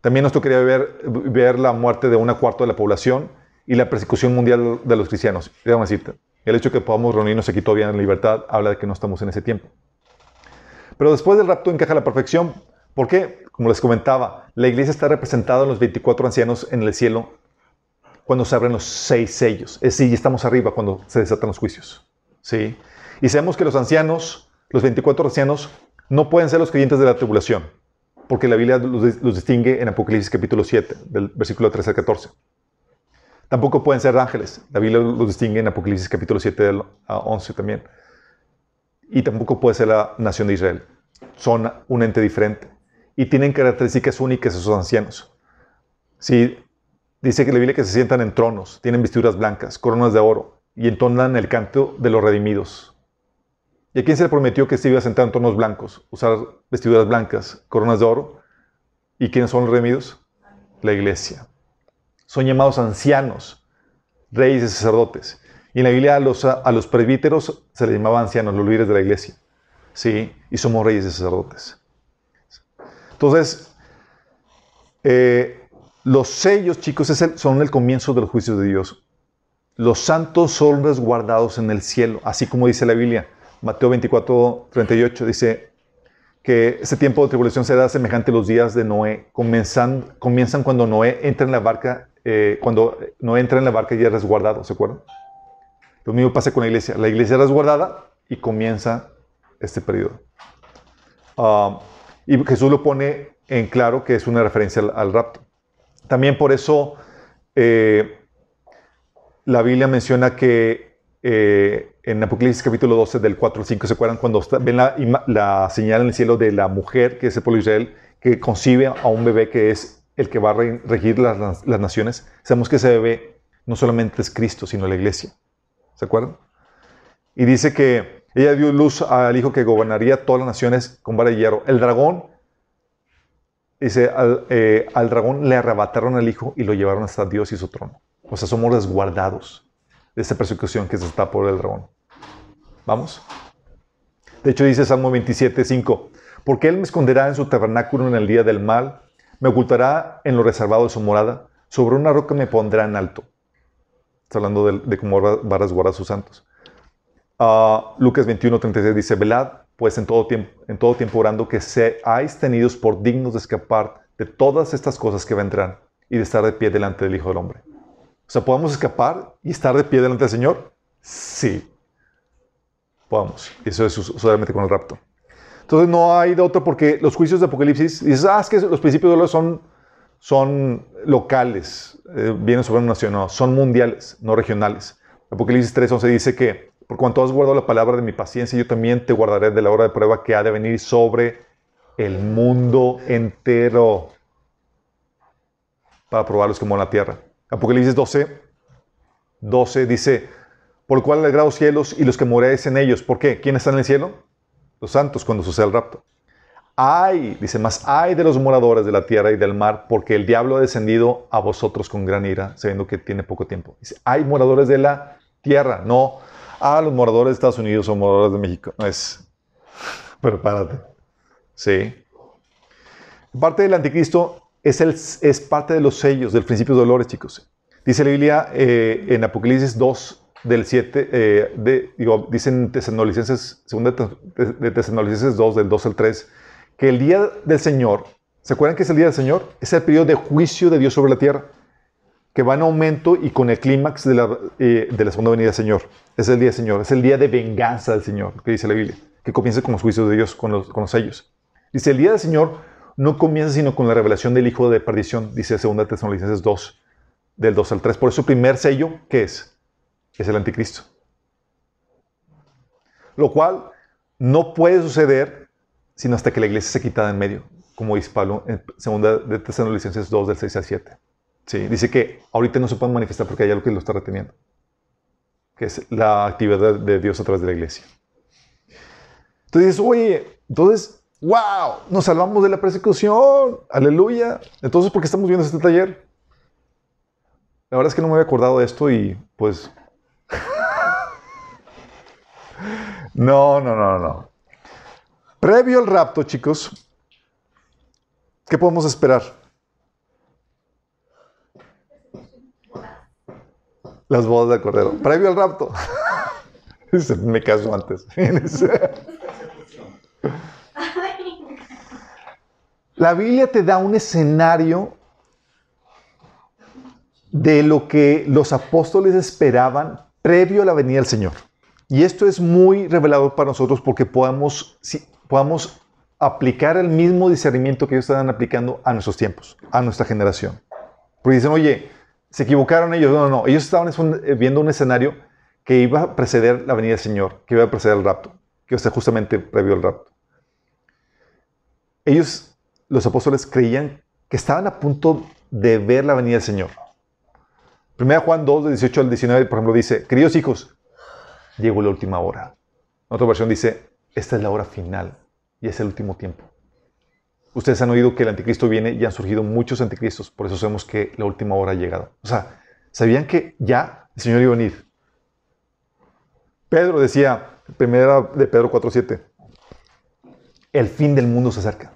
También nos tocaría ver, la muerte de una cuarta de la población y la persecución mundial de los cristianos. decirte, el hecho de que podamos reunirnos aquí todavía en libertad habla de que no estamos en ese tiempo. Pero después del rapto encaja la perfección. ¿Por qué? Como les comentaba, la iglesia está representada en los 24 ancianos en el cielo cuando se abren los seis sellos. Es decir, estamos arriba cuando se desatan los juicios. ¿Sí? Y sabemos que los ancianos, los 24 ancianos, no pueden ser los creyentes de la tribulación, porque la Biblia los, distingue en Apocalipsis capítulo 7, del versículo 13 al 14. Tampoco pueden ser ángeles. La Biblia los distingue en Apocalipsis capítulo 7 del 11 también y tampoco puede ser la nación de Israel. Son un ente diferente y tienen características únicas esos ancianos. Sí, dice que la Biblia que se sientan en tronos, tienen vestiduras blancas, coronas de oro y entonan el canto de los redimidos. ¿Y a quién se le prometió que se iba a sentar en tronos blancos, usar vestiduras blancas, coronas de oro? ¿Y quiénes son los redimidos? La iglesia. son llamados ancianos, reyes y sacerdotes. Y en la Biblia a los, a los presbíteros se les llamaba ancianos, los líderes de la iglesia. ¿Sí? Y somos reyes y sacerdotes. Entonces, eh, los sellos, chicos, son el comienzo de los juicios de Dios. Los santos son resguardados en el cielo, así como dice la Biblia. Mateo 24, 38 dice que ese tiempo de tribulación será semejante a los días de Noé. Comienzan, comienzan cuando Noé entra en la barca, eh, cuando Noé entra en la barca y es resguardado, ¿se acuerdan? Lo mismo pasa con la iglesia. La iglesia es resguardada y comienza este periodo. Ah, y Jesús lo pone en claro que es una referencia al, rapto. También por eso eh, la Biblia menciona que eh, en Apocalipsis capítulo 12 del 4 al 5, ¿se acuerdan? Cuando ven la, señal en el cielo de la mujer, que es el pueblo de Israel, que concibe a un bebé que es el que va a regir las, las naciones, sabemos que ese bebé no solamente es Cristo, sino la iglesia. ¿Se acuerdan? Y dice que ella dio luz al hijo que gobernaría todas las naciones con vara de hierro. El dragón, dice, al, eh, al dragón le arrebataron al hijo y lo llevaron hasta Dios y su trono. O sea, somos resguardados de esta persecución que se está por el dragón. ¿Vamos? De hecho, dice Salmo 27, 5, porque Él me esconderá en su tabernáculo en el día del mal, me ocultará en lo reservado de su morada, sobre una roca me pondrá en alto. Está hablando de, cómo va a resguardar a sus santos. Uh, Lucas 21, 36 dice, velad pues en todo, tiempo, en todo tiempo orando que seáis tenidos por dignos de escapar de todas estas cosas que vendrán y de estar de pie delante del Hijo del Hombre. O sea, ¿podemos escapar y estar de pie delante del Señor? Sí. Podemos. Eso es solamente con el rapto. Entonces no hay de otro porque los juicios de Apocalipsis, dices, ah, es que los principios de Dios son, son locales, eh, vienen sobre una nación, no, son mundiales, no regionales. Apocalipsis 3.11 dice que por cuanto has guardado la palabra de mi paciencia, yo también te guardaré de la hora de prueba que ha de venir sobre el mundo entero para probarlos como en la tierra. Apocalipsis 12, 12 dice, por cual alegrados los cielos y los que moréis en ellos. ¿Por qué? ¿Quién está en el cielo? Los santos cuando sucede el rapto. Ay, dice más, ay de los moradores de la tierra y del mar, porque el diablo ha descendido a vosotros con gran ira, sabiendo que tiene poco tiempo. Dice, hay moradores de la tierra, no a los moradores de Estados Unidos o moradores de México. No es. Prepárate. Sí. Parte del anticristo es, el, es parte de los sellos del principio de dolores, chicos. Dice la Biblia eh, en Apocalipsis 2, del 7, eh, de, digo, dicen Tesanolicenses, segunda de Tesanolicenses 2, del 2 al 3, que el día del Señor, ¿se acuerdan que es el día del Señor? Es el periodo de juicio de Dios sobre la tierra que va en aumento y con el clímax de, la, eh, de la segunda venida del Señor. Es el día del Señor, es el día de venganza del Señor, que dice la Biblia, que comienza con los juicios de Dios, con los, con los sellos. Dice, el día del Señor no comienza sino con la revelación del Hijo de perdición, dice 2 Tesalonicenses 2, del 2 al 3. Por eso el primer sello, ¿qué es? Es el anticristo. Lo cual no puede suceder sino hasta que la iglesia se quita de en medio, como dice Pablo en 2 de Tesalonicenses 2, del 6 al 7. Sí, dice que ahorita no se pueden manifestar porque hay algo que lo está reteniendo, que es la actividad de Dios a través de la iglesia. Entonces oye, entonces, wow, nos salvamos de la persecución, aleluya. Entonces, ¿por qué estamos viendo este taller? La verdad es que no me había acordado de esto y pues... *laughs* no, no, no, no. Previo al rapto, chicos, ¿qué podemos esperar? Las bodas de Cordero. Previo al rapto. *laughs* Me caso antes. *laughs* La Biblia te da un escenario de lo que los apóstoles esperaban previo a la venida del Señor. Y esto es muy revelador para nosotros porque podamos, podamos aplicar el mismo discernimiento que ellos estaban aplicando a nuestros tiempos, a nuestra generación. Porque dicen, oye, se equivocaron ellos. No, no, no. Ellos estaban eh, viendo un escenario que iba a preceder la venida del Señor, que iba a preceder el rapto, que justamente previo al rapto. Ellos, los apóstoles, creían que estaban a punto de ver la venida del Señor. Primera Juan 2, de 18 al 19, por ejemplo, dice, queridos hijos, llegó la última hora. otra versión dice, esta es la hora final y es el último tiempo. Ustedes han oído que el anticristo viene y han surgido muchos anticristos, por eso sabemos que la última hora ha llegado. O sea, sabían que ya el Señor iba a venir. Pedro decía, primera de Pedro 4.7, el fin del mundo se acerca.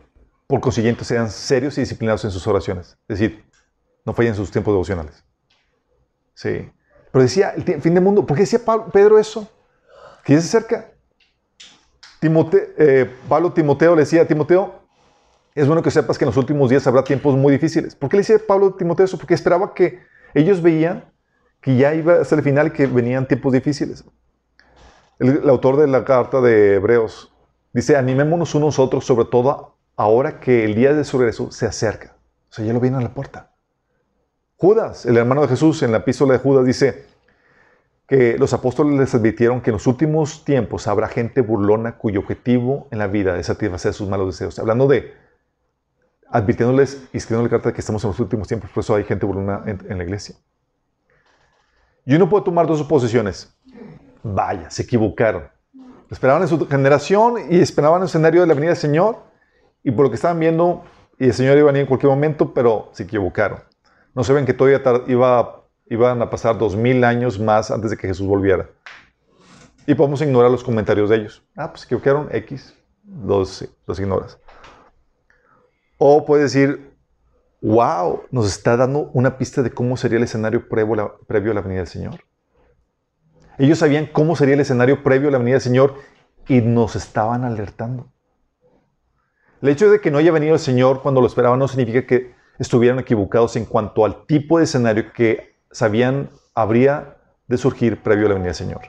Por consiguiente, sean serios y disciplinados en sus oraciones. Es decir, no fallen sus tiempos devocionales. Sí. Pero decía, el fin del mundo, ¿por qué decía Pedro eso? Que ya se acerca. Eh, Pablo Timoteo le decía a Timoteo, es bueno que sepas que en los últimos días habrá tiempos muy difíciles. ¿Por qué le decía Pablo a Timoteo? Porque esperaba que ellos veían que ya iba a ser el final y que venían tiempos difíciles. El, autor de la carta de Hebreos dice, animémonos unos a otros, sobre todo ahora que el día de su regreso se acerca. O sea, ya lo viene a la puerta. Judas, el hermano de Jesús, en la epístola de Judas dice que los apóstoles les advirtieron que en los últimos tiempos habrá gente burlona cuyo objetivo en la vida es satisfacer sus malos deseos. Hablando de advirtiéndoles y escribiéndoles carta de que estamos en los últimos tiempos, por eso hay gente burlona en, la iglesia. Y uno puede tomar dos oposiciones. Vaya, se equivocaron. Esperaban en su generación y esperaban el escenario de la venida del Señor. Y por lo que estaban viendo, y el Señor iba a venir en cualquier momento, pero se equivocaron. No saben que todavía iba, iban a pasar dos mil años más antes de que Jesús volviera. Y podemos ignorar los comentarios de ellos. Ah, pues se equivocaron, X, los ignoras. O puedes decir, wow, nos está dando una pista de cómo sería el escenario previo, a la venida del Señor. Ellos sabían cómo sería el escenario previo a la venida del Señor y nos estaban alertando. El hecho de que no haya venido el Señor cuando lo esperaban no significa que estuvieran equivocados en cuanto al tipo de escenario que sabían habría de surgir previo a la venida del Señor.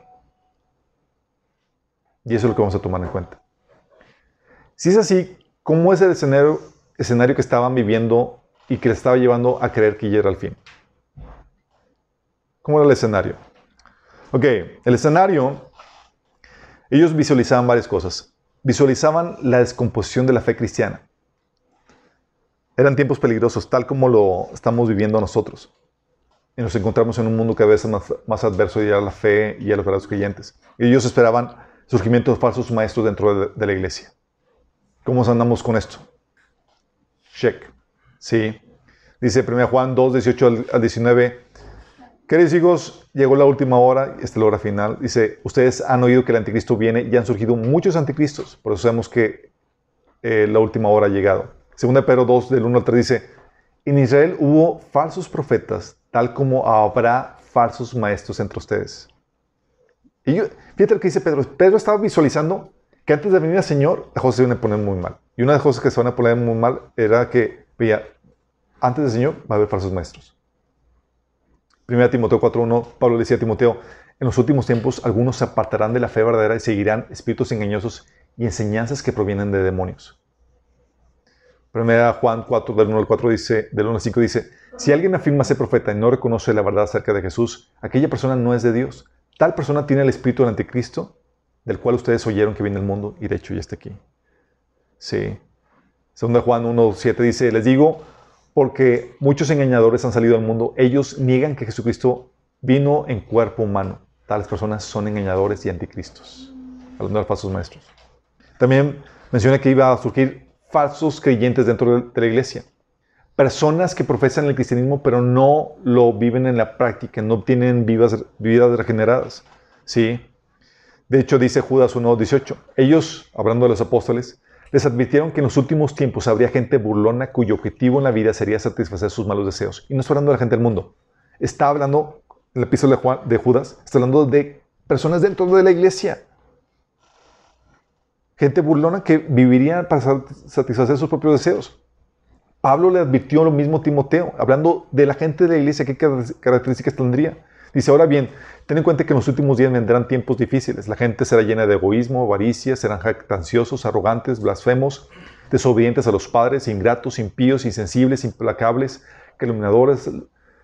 Y eso es lo que vamos a tomar en cuenta. Si es así, ¿cómo es el escenario escenario que estaban viviendo y que les estaba llevando a creer que ya era el fin. ¿Cómo era el escenario? Ok, el escenario, ellos visualizaban varias cosas. Visualizaban la descomposición de la fe cristiana. Eran tiempos peligrosos, tal como lo estamos viviendo nosotros. Y nos encontramos en un mundo cada vez más, más adverso ya a la fe y a los verdaderos creyentes. Y ellos esperaban surgimiento de falsos maestros dentro de, de la iglesia. ¿Cómo andamos con esto? Check. Sí. Dice 1 Juan 2, 18 al 19. Queridos hijos, llegó la última hora, esta es la hora final. Dice, ustedes han oído que el anticristo viene y han surgido muchos anticristos. Por eso sabemos que eh, la última hora ha llegado. Segunda Pedro 2, del 1 al 3 dice, en Israel hubo falsos profetas, tal como habrá falsos maestros entre ustedes. Y yo, fíjate lo que dice Pedro. Pedro estaba visualizando que antes de venir el Señor, las cosas se iban a poner muy mal. Y una de las cosas que se van a poner muy mal era que, veía, antes del Señor va a haber falsos maestros. Primera Timoteo 4.1, Pablo le decía a Timoteo, en los últimos tiempos algunos se apartarán de la fe verdadera y seguirán espíritus engañosos y enseñanzas que provienen de demonios. Primera Juan 4, del 1 al 4 dice, del 1 al 5 dice, si alguien afirma ser profeta y no reconoce la verdad acerca de Jesús, aquella persona no es de Dios. Tal persona tiene el espíritu del anticristo, del cual ustedes oyeron que viene el mundo y de hecho ya está aquí. Sí. Segunda Juan 1.7 dice, les digo, porque muchos engañadores han salido al mundo, ellos niegan que Jesucristo vino en cuerpo humano. Tales personas son engañadores y anticristos. Hablando de falsos maestros. También menciona que iba a surgir falsos creyentes dentro de la iglesia. Personas que profesan el cristianismo pero no lo viven en la práctica, no tienen vidas, vidas regeneradas. ¿Sí? De hecho, dice Judas 1.18, ellos, hablando de los apóstoles, les advirtieron que en los últimos tiempos habría gente burlona cuyo objetivo en la vida sería satisfacer sus malos deseos. Y no está hablando de la gente del mundo. Está hablando, en el episodio de Judas, está hablando de personas dentro de la iglesia. Gente burlona que viviría para satisfacer sus propios deseos. Pablo le advirtió lo mismo a Timoteo, hablando de la gente de la iglesia, qué características tendría. Dice, ahora bien, ten en cuenta que en los últimos días vendrán tiempos difíciles. La gente será llena de egoísmo, avaricia, serán jactanciosos, arrogantes, blasfemos, desobedientes a los padres, ingratos, impíos, insensibles, implacables, calumniadores,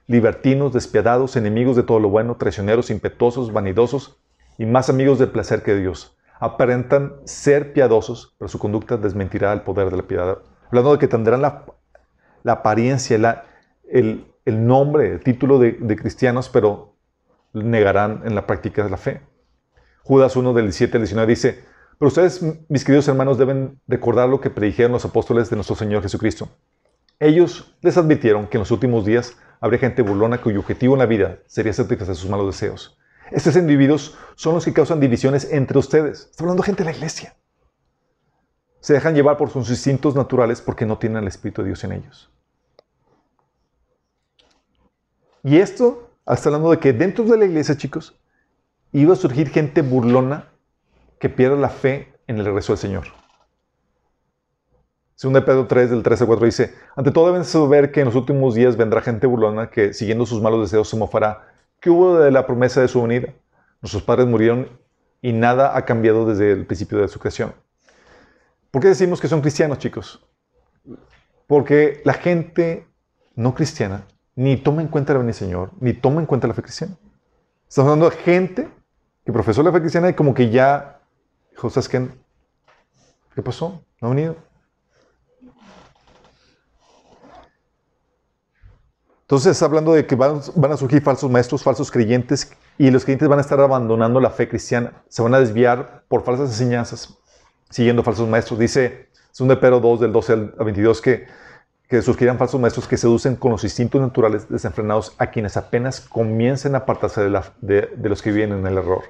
libertinos, despiadados, enemigos de todo lo bueno, traicioneros, impetuosos, vanidosos y más amigos del placer que Dios. Aparentan ser piadosos, pero su conducta desmentirá el poder de la piedad. Hablando de que tendrán la, apariencia, la, el, nombre, el título de cristianos, pero negarán en la práctica de la fe. Judas 1 del 17 al 19 dice, Pero ustedes, mis queridos hermanos, deben recordar lo que predijeron los apóstoles de nuestro Señor Jesucristo. Ellos les advirtieron que en los últimos días habría gente burlona cuyo objetivo en la vida sería satisfacer sus malos deseos. Estos individuos son los que causan divisiones entre ustedes. Está hablando gente de la iglesia. Se dejan llevar por sus instintos naturales porque no tienen el Espíritu de Dios en ellos. Y esto está hablando de que dentro de la iglesia, chicos, iba a surgir gente burlona que pierda la fe en el regreso del Señor. Según Pedro 3, del 13 al 4 dice, ante todo deben saber que en los últimos días vendrá gente burlona que, siguiendo sus malos deseos, se mofará. ¿Qué hubo de la promesa de su venida? Nuestros padres murieron y nada ha cambiado desde el principio de su creación. ¿Por qué decimos que son cristianos, chicos? Porque la gente no cristiana ni toma en cuenta del Señor, ni toma en cuenta la fe cristiana. Estamos hablando de gente que profesó la fe cristiana y como que ya, José ¿qué pasó? ¿No ha venido? Entonces, hablando de que van, a surgir falsos maestros, falsos creyentes, y los creyentes van a estar abandonando la fe cristiana, se van a desviar por falsas enseñanzas, siguiendo falsos maestros. Dice 2 Pedro 2, del 12 al 22, que, que surgirán falsos maestros que seducen con los instintos naturales desenfrenados a quienes apenas comiencen a apartarse de, los que viven en el error.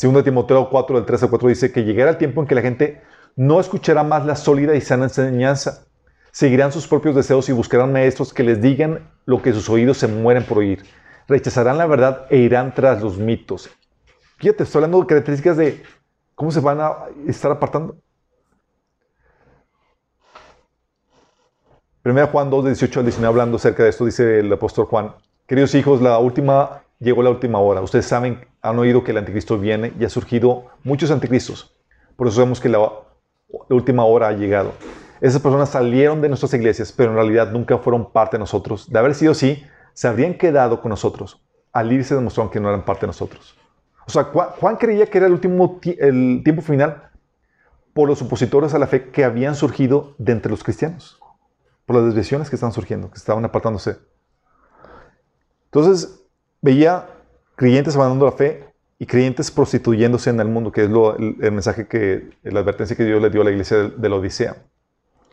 2 Timoteo 4, del 13 al 4 dice que llegará el tiempo en que la gente no escuchará más la sólida y sana enseñanza, Seguirán sus propios deseos y buscarán maestros que les digan lo que sus oídos se mueren por oír. Rechazarán la verdad e irán tras los mitos. Fíjate, estoy hablando de características de cómo se van a estar apartando. 1 Juan 2, 18 al 19, hablando acerca de esto, dice el apóstol Juan, queridos hijos, la última, llegó la última hora. Ustedes saben, han oído que el anticristo viene y ha surgido muchos anticristos. Por eso sabemos que la última hora ha llegado. Esas personas salieron de nuestras iglesias, pero en realidad nunca fueron parte de nosotros. De haber sido así, se habrían quedado con nosotros. Al irse demostraron que no eran parte de nosotros. O sea, Juan creía que era el último el tiempo final por los opositores a la fe que habían surgido de entre los cristianos, por las desviaciones que estaban surgiendo, que estaban apartándose. Entonces, veía creyentes abandonando la fe y creyentes prostituyéndose en el mundo, que es el, mensaje que, la advertencia que Dios le dio a la iglesia de la Odisea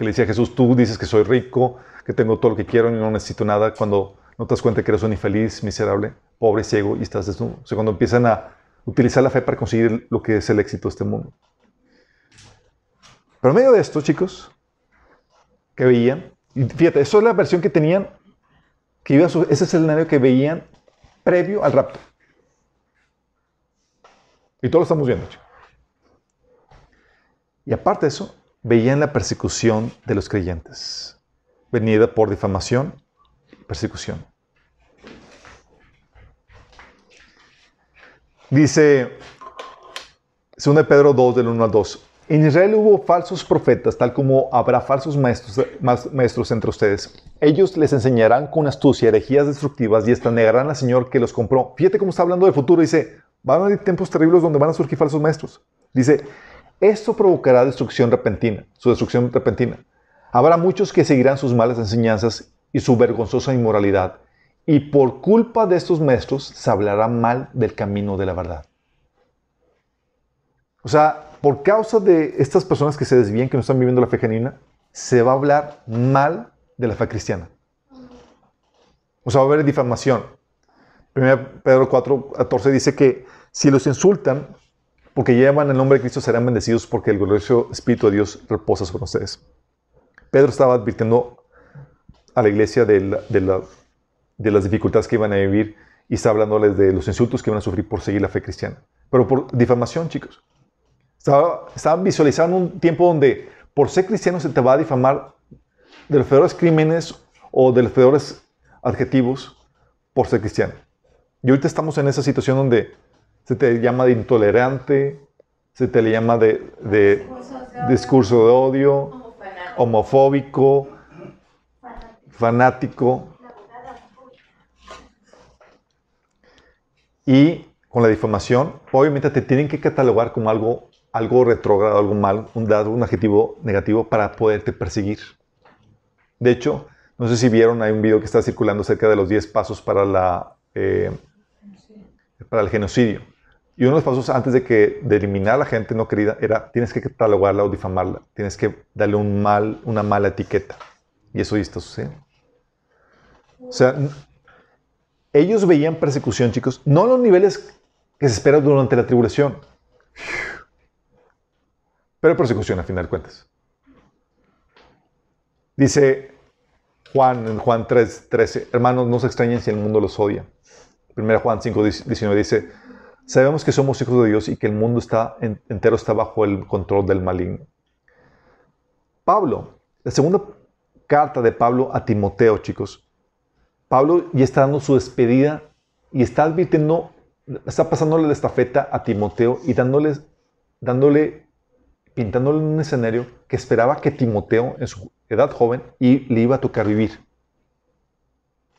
que le decía a Jesús, tú dices que soy rico, que tengo todo lo que quiero y no necesito nada, cuando no te das cuenta que eres un infeliz, miserable, pobre, ciego y estás desnudo. O sea, cuando empiezan a utilizar la fe para conseguir lo que es el éxito de este mundo. Pero en medio de esto, chicos, que veían, y fíjate, eso es la versión que tenían, que iba ese es el escenario que veían previo al rapto. Y todo lo estamos viendo, chicos. Y aparte de eso, veían la persecución de los creyentes, venida por difamación persecución. Dice 2 Pedro 2, del 1 al 2. En Israel hubo falsos profetas, tal como habrá falsos maestros, entre ustedes. Ellos les enseñarán con astucia herejías destructivas y hasta negarán al Señor que los compró. Fíjate cómo está hablando del futuro. Dice, van a haber tiempos terribles donde van a surgir falsos maestros. Dice, esto provocará destrucción repentina, su destrucción repentina. Habrá muchos que seguirán sus malas enseñanzas y su vergonzosa inmoralidad, y por culpa de estos maestros se hablará mal del camino de la verdad. O sea, por causa de estas personas que se desvían, que no están viviendo la fe genuina, se va a hablar mal de la fe cristiana. O sea, va a haber difamación. 1 Pedro 4, 14 dice que si los insultan, porque llevan el nombre de Cristo serán bendecidos porque el glorioso Espíritu de Dios reposa sobre ustedes. Pedro estaba advirtiendo a la iglesia de, de, las dificultades que iban a vivir y está hablándoles de los insultos que iban a sufrir por seguir la fe cristiana. Pero por difamación, chicos. Estaba, estaban visualizando un tiempo donde por ser cristiano se te va a difamar de los peores crímenes o de los peores adjetivos por ser cristiano. Y ahorita estamos en esa situación donde se te llama de intolerante, se te le llama de, discurso de odio, homofóbico, fanático. Y con la difamación, obviamente te tienen que catalogar como algo, algo retrógrado, algo mal, un dado, un adjetivo negativo para poderte perseguir. De hecho, no sé si vieron, hay un video que está circulando acerca de los 10 pasos para, la, eh, para el genocidio. Y uno de los pasos antes de que de eliminar a la gente no querida era tienes que catalogarla o difamarla, tienes que darle un mal, una mala etiqueta. Y eso ya está sucediendo. O sea, ellos veían persecución, chicos, no a los niveles que se esperan durante la tribulación, pero persecución a final de cuentas. Dice Juan en Juan 3, 13, hermanos, no se extrañen si el mundo los odia. 1 Juan 5, 19 dice, sabemos que somos hijos de Dios y que el mundo está, entero está bajo el control del maligno. Pablo, la segunda carta de Pablo a Timoteo, chicos, Pablo ya está dando su despedida y está advirtiendo, está pasándole la estafeta a Timoteo y dándole, dándole, pintándole un escenario que esperaba que Timoteo en su edad joven y le iba a tocar vivir.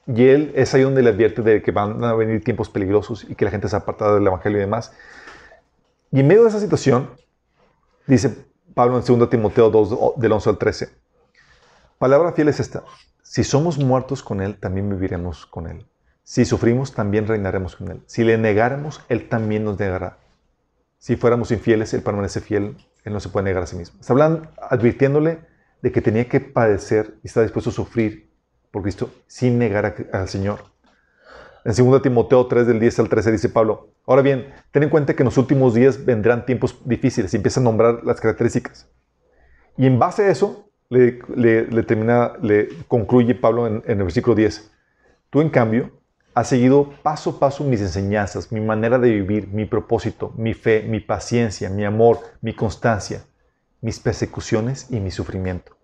Y él es ahí donde le advierte de que van a venir tiempos peligrosos y que la gente se apartada del Evangelio y demás. Y en medio de esa situación, dice Pablo en 2 Timoteo 2, del 11 al 13, palabra fiel es esta, si somos muertos con Él, también viviremos con Él. Si sufrimos, también reinaremos con Él. Si le negáramos, Él también nos negará. Si fuéramos infieles, Él permanece fiel. Él no se puede negar a sí mismo. Está hablando, advirtiéndole de que tenía que padecer y está dispuesto a sufrir por Cristo sin negar al Señor. En 2 Timoteo 3, del 10 al 13, dice Pablo, ahora bien, ten en cuenta que en los últimos días vendrán tiempos difíciles y empieza a nombrar las características. Y en base a eso, le, termina, le concluye Pablo en, el versículo 10. Tú, en cambio, has seguido paso a paso mis enseñanzas, mi manera de vivir, mi propósito, mi fe, mi paciencia, mi amor, mi constancia, mis persecuciones y mi sufrimiento.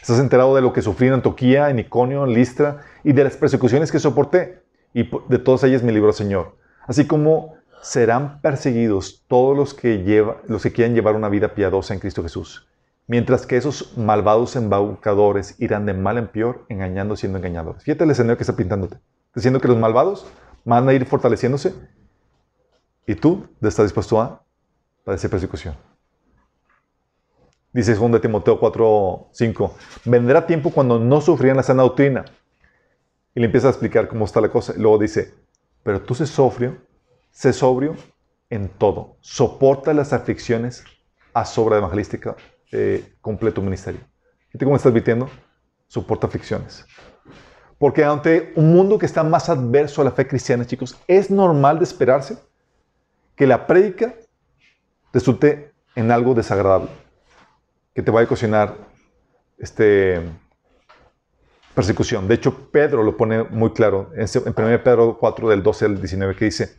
Estás enterado de lo que sufrí en Antoquía, en Iconio, en Listra y de las persecuciones que soporté. Y de todas ellas me libró Señor. Así como serán perseguidos todos los que, lleva, los que quieran llevar una vida piadosa en Cristo Jesús mientras que esos malvados embaucadores irán de mal en peor, engañando siendo engañadores. Fíjate el escenario que está pintándote. Diciendo que los malvados van a ir fortaleciéndose y tú estás dispuesto a padecer persecución. Dice 2 Timoteo 4, 5, vendrá tiempo cuando no sufrirán la sana doctrina. Y le empieza a explicar cómo está la cosa. Y luego dice, pero tú sé sobrio, sé sobrio en todo. Soporta las aflicciones a sobra evangelística eh, completo ministerio. ¿Viste cómo está advirtiendo? Soporta aflicciones. Porque ante un mundo que está más adverso a la fe cristiana, chicos, es normal de esperarse que la prédica resulte en algo desagradable, que te vaya a cocinar este, persecución. De hecho, Pedro lo pone muy claro en 1 Pedro 4, del 12 al 19, que dice,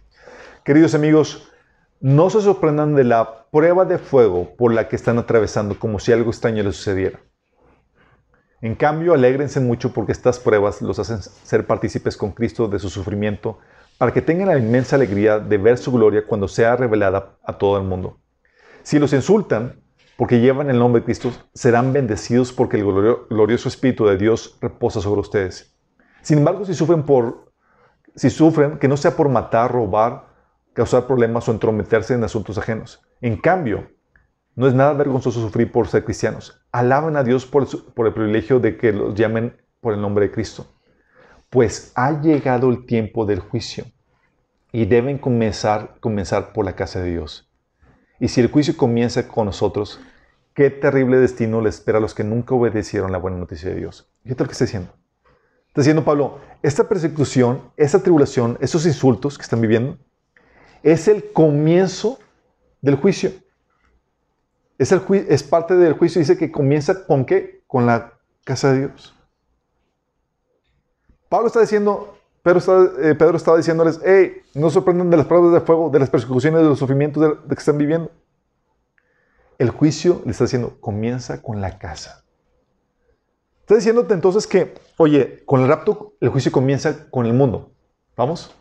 queridos amigos, no se sorprendan de la prueba de fuego por la que están atravesando como si algo extraño les sucediera. En cambio, alégrense mucho porque estas pruebas los hacen ser partícipes con Cristo de su sufrimiento para que tengan la inmensa alegría de ver su gloria cuando sea revelada a todo el mundo. Si los insultan porque llevan el nombre de Cristo, serán bendecidos porque el glorioso Espíritu de Dios reposa sobre ustedes. Sin embargo, si sufren por si sufren, que no sea por matar, robar, causar problemas o entrometerse en asuntos ajenos. En cambio, no es nada vergonzoso sufrir por ser cristianos. Alaban a Dios por, el privilegio de que los llamen por el nombre de Cristo. Pues ha llegado el tiempo del juicio y deben comenzar, comenzar por la casa de Dios. Y si el juicio comienza con nosotros, qué terrible destino le espera a los que nunca obedecieron la buena noticia de Dios. Fíjate lo que está diciendo. Está diciendo Pablo, esta persecución, esta tribulación, esos insultos que están viviendo, es el comienzo del juicio. Es, parte del juicio. Dice que comienza con qué? Con la casa de Dios. Pablo está diciendo, Pedro, está, eh, diciéndoles, hey, no sorprendan de las pruebas de fuego, de las persecuciones, de los sufrimientos que están viviendo. El juicio, le está diciendo, comienza con la casa. Está diciéndote entonces que, oye, con el rapto el juicio comienza con el mundo. ¿Vamos?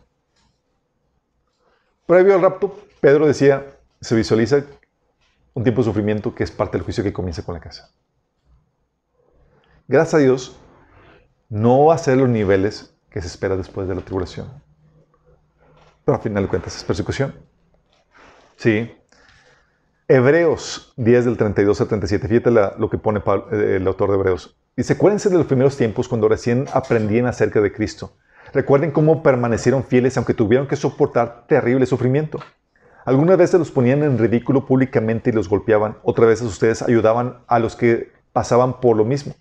Previo al rapto, Pedro decía, se visualiza un tiempo de sufrimiento que es parte del juicio que comienza con la casa. Gracias a Dios, no va a ser los niveles que se espera después de la tribulación. Pero al final de cuentas es persecución. Sí. Hebreos 10 del 32 al 37. Fíjate lo que pone eh, el autor de Hebreos. Dice, acuérdense de los primeros tiempos cuando recién aprendían acerca de Cristo Recuerden cómo permanecieron fieles aunque tuvieron que soportar terrible sufrimiento. Algunas veces los ponían en ridículo públicamente y los golpeaban. Otras veces ustedes ayudaban a los que pasaban por lo mismo.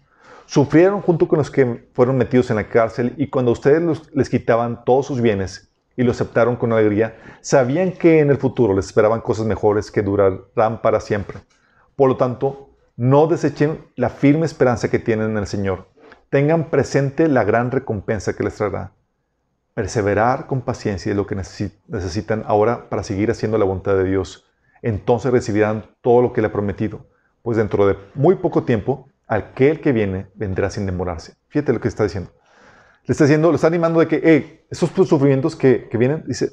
Sufrieron junto con los que fueron metidos en la cárcel y cuando ustedes les quitaban todos sus bienes y lo aceptaron con alegría, sabían que en el futuro les esperaban cosas mejores que durarán para siempre. Por lo tanto, no desechen la firme esperanza que tienen en el Señor. Tengan presente la gran recompensa que les traerá. Perseverar con paciencia es lo que necesitan ahora para seguir haciendo la voluntad de Dios. Entonces recibirán todo lo que le ha prometido, pues dentro de muy poco tiempo, aquel que viene vendrá sin demorarse. Fíjate lo que está diciendo. Le está diciendo, le está animando de que hey, esos sufrimientos que, que vienen, dice,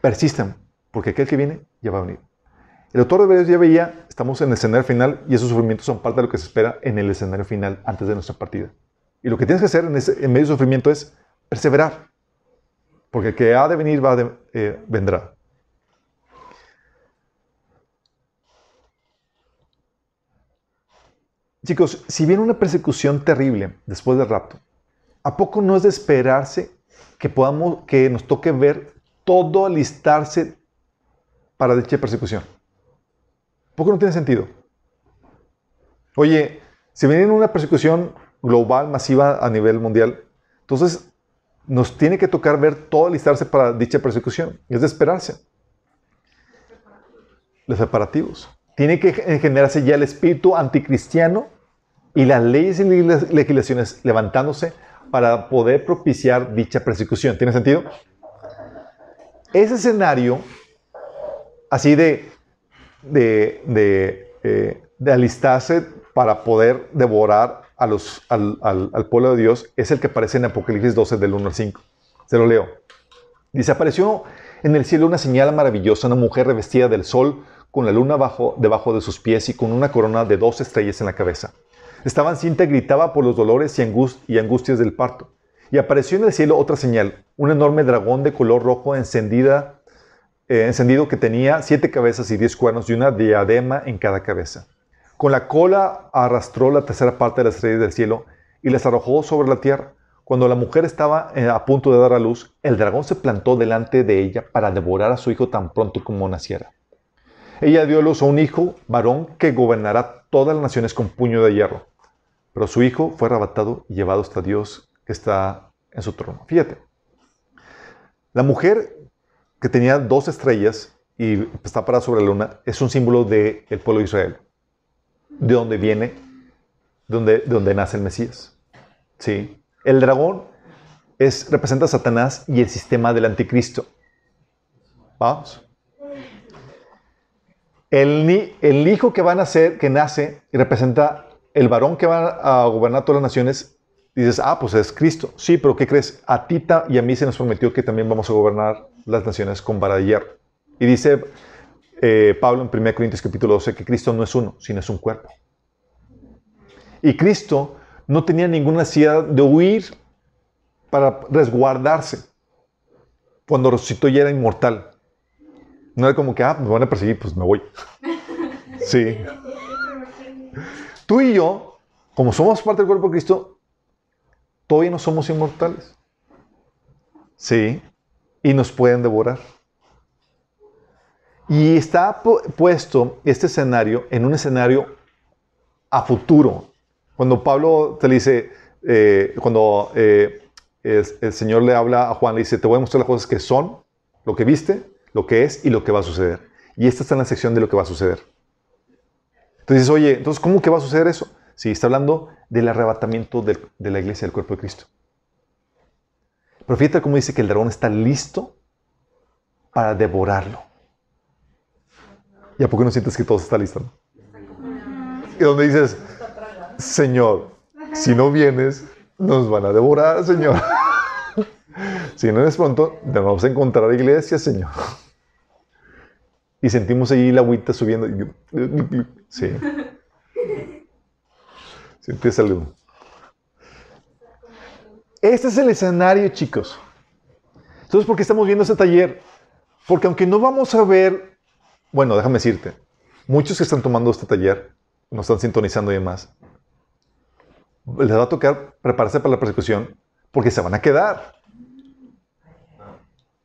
persistan, porque aquel que viene ya va a venir. El autor de Hebreos ya veía, estamos en el escenario final y esos sufrimientos son parte de lo que se espera en el escenario final antes de nuestra partida. Y lo que tienes que hacer en, en medio de sufrimiento es perseverar, porque el que ha de venir eh, vendrá. Chicos, si viene una persecución terrible después del rapto, ¿a poco no es de esperarse que podamos, que nos toque ver todo alistarse para dicha persecución? poco no tiene sentido? Oye, si viene una persecución global, masiva a nivel mundial, entonces nos tiene que tocar ver todo alistarse para dicha persecución. Es de esperarse. Los separativos. Tiene que generarse ya el espíritu anticristiano y las leyes y legislaciones levantándose para poder propiciar dicha persecución. ¿Tiene sentido? Ese escenario, así de de, eh, de, alistarse para poder devorar al, pueblo de Dios es el que aparece en Apocalipsis 12 del 1 al 5. Se lo leo. Dice, apareció en el cielo una señal maravillosa, una mujer revestida del sol, con la luna bajo, debajo de sus pies y con una corona de dos estrellas en la cabeza. Estaba cinta y gritaba por los dolores y, y angustias del parto. Y apareció en el cielo otra señal, un enorme dragón de color rojo encendida eh, encendido que tenía siete cabezas y diez cuernos y una diadema en cada cabeza. Con la cola arrastró la tercera parte de las estrellas del cielo y las arrojó sobre la tierra. Cuando la mujer estaba eh, a punto de dar a luz, el dragón se plantó delante de ella para devorar a su hijo tan pronto como naciera. Ella dio a luz a un hijo, varón, que gobernará todas las naciones con puño de hierro. Pero su hijo fue arrebatado y llevado hasta Dios que está en su trono. Fíjate, la mujer que tenía dos estrellas y está parada sobre la luna, es un símbolo del pueblo de Israel, de donde viene, donde, donde nace el Mesías. ¿Sí? El dragón es, representa a Satanás y el sistema del anticristo. Vamos. El, el hijo que va a nacer, que nace, representa el varón que va a gobernar todas las naciones, dices, ah, pues es Cristo. Sí, pero ¿qué crees? A Tita y a mí se nos prometió que también vamos a gobernar las naciones con vara de hierro. Y dice eh, Pablo en 1 Corintios capítulo 12 que Cristo no es uno, sino es un cuerpo. Y Cristo no tenía ninguna necesidad de huir para resguardarse. Cuando resucitó ya era inmortal. No era como que, ah, me van a perseguir, pues me voy. *laughs* Sí. Tú y yo, como somos parte del cuerpo de Cristo, todavía no somos inmortales. Sí y nos pueden devorar. Y está puesto este escenario en un escenario a futuro. Cuando Pablo te dice, eh, cuando eh, el, Señor le habla a Juan, le dice, te voy a mostrar las cosas que son, lo que viste, lo que es y lo que va a suceder. Y esta está en la sección de lo que va a suceder. Entonces oye, entonces, ¿cómo que va a suceder eso? Sí, está hablando del arrebatamiento de la iglesia, del cuerpo de Cristo. Pero fíjate cómo dice que el dragón está listo para devorarlo. ¿Y a poco no sientes que todo está listo? Y donde dices, Señor, si no vienes, nos van a devorar, Señor. *laughs* si no es pronto, nos vamos a encontrar iglesia, Señor. Y sentimos ahí la agüita subiendo. Sí. Sientes algo. Este es el escenario, chicos. Entonces, ¿por qué estamos viendo este taller? Porque aunque no vamos a ver, bueno, déjame decirte, muchos que están tomando este taller, nos están sintonizando y demás, les va a tocar prepararse para la persecución porque se van a quedar.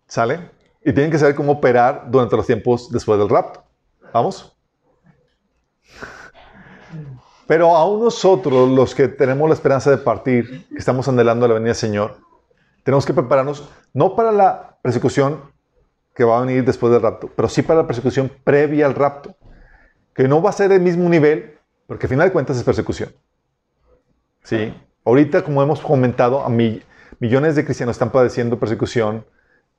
¿Sale? Y tienen que saber cómo operar durante los tiempos después del rapto. ¿Vamos? Pero aún nosotros, los que tenemos la esperanza de partir, que estamos anhelando la venida del Señor, tenemos que prepararnos no para la persecución que va a venir después del rapto, pero sí para la persecución previa al rapto, que no va a ser el mismo nivel, porque al final de cuentas es persecución. ¿Sí? Ahorita, como hemos comentado, a mí, millones de cristianos están padeciendo persecución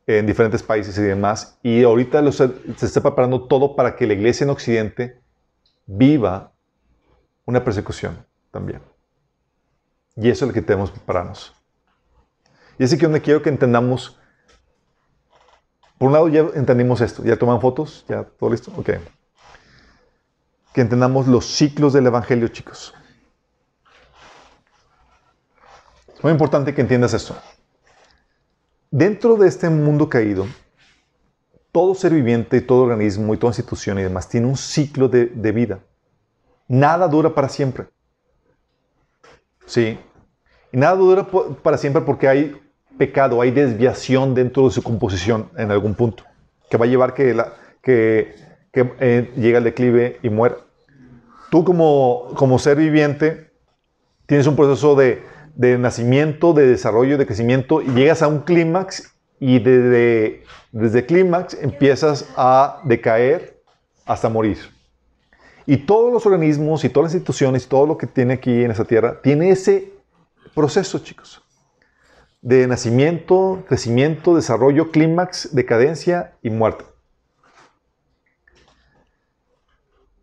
en diferentes países y demás, y ahorita se está preparando todo para que la iglesia en Occidente viva una persecución también. Y eso es lo que tenemos que prepararnos. Y es aquí donde quiero que entendamos. Por un lado, ya entendimos esto. ¿Ya toman fotos? ¿Ya todo listo? Ok. Que entendamos los ciclos del Evangelio, chicos. Es muy importante que entiendas esto. Dentro de este mundo caído, todo ser viviente, todo organismo y toda institución y demás tiene un ciclo de, de vida. Nada dura para siempre. Sí. Y nada dura para siempre porque hay pecado, hay desviación dentro de su composición en algún punto, que va a llevar que, la, que, que eh, llegue al declive y muera. Tú como, como ser viviente tienes un proceso de, de nacimiento, de desarrollo, de crecimiento, y llegas a un clímax y desde, desde clímax empiezas a decaer hasta morir. Y todos los organismos y todas las instituciones todo lo que tiene aquí en esa tierra tiene ese proceso, chicos. De nacimiento, crecimiento, desarrollo, clímax, decadencia y muerte.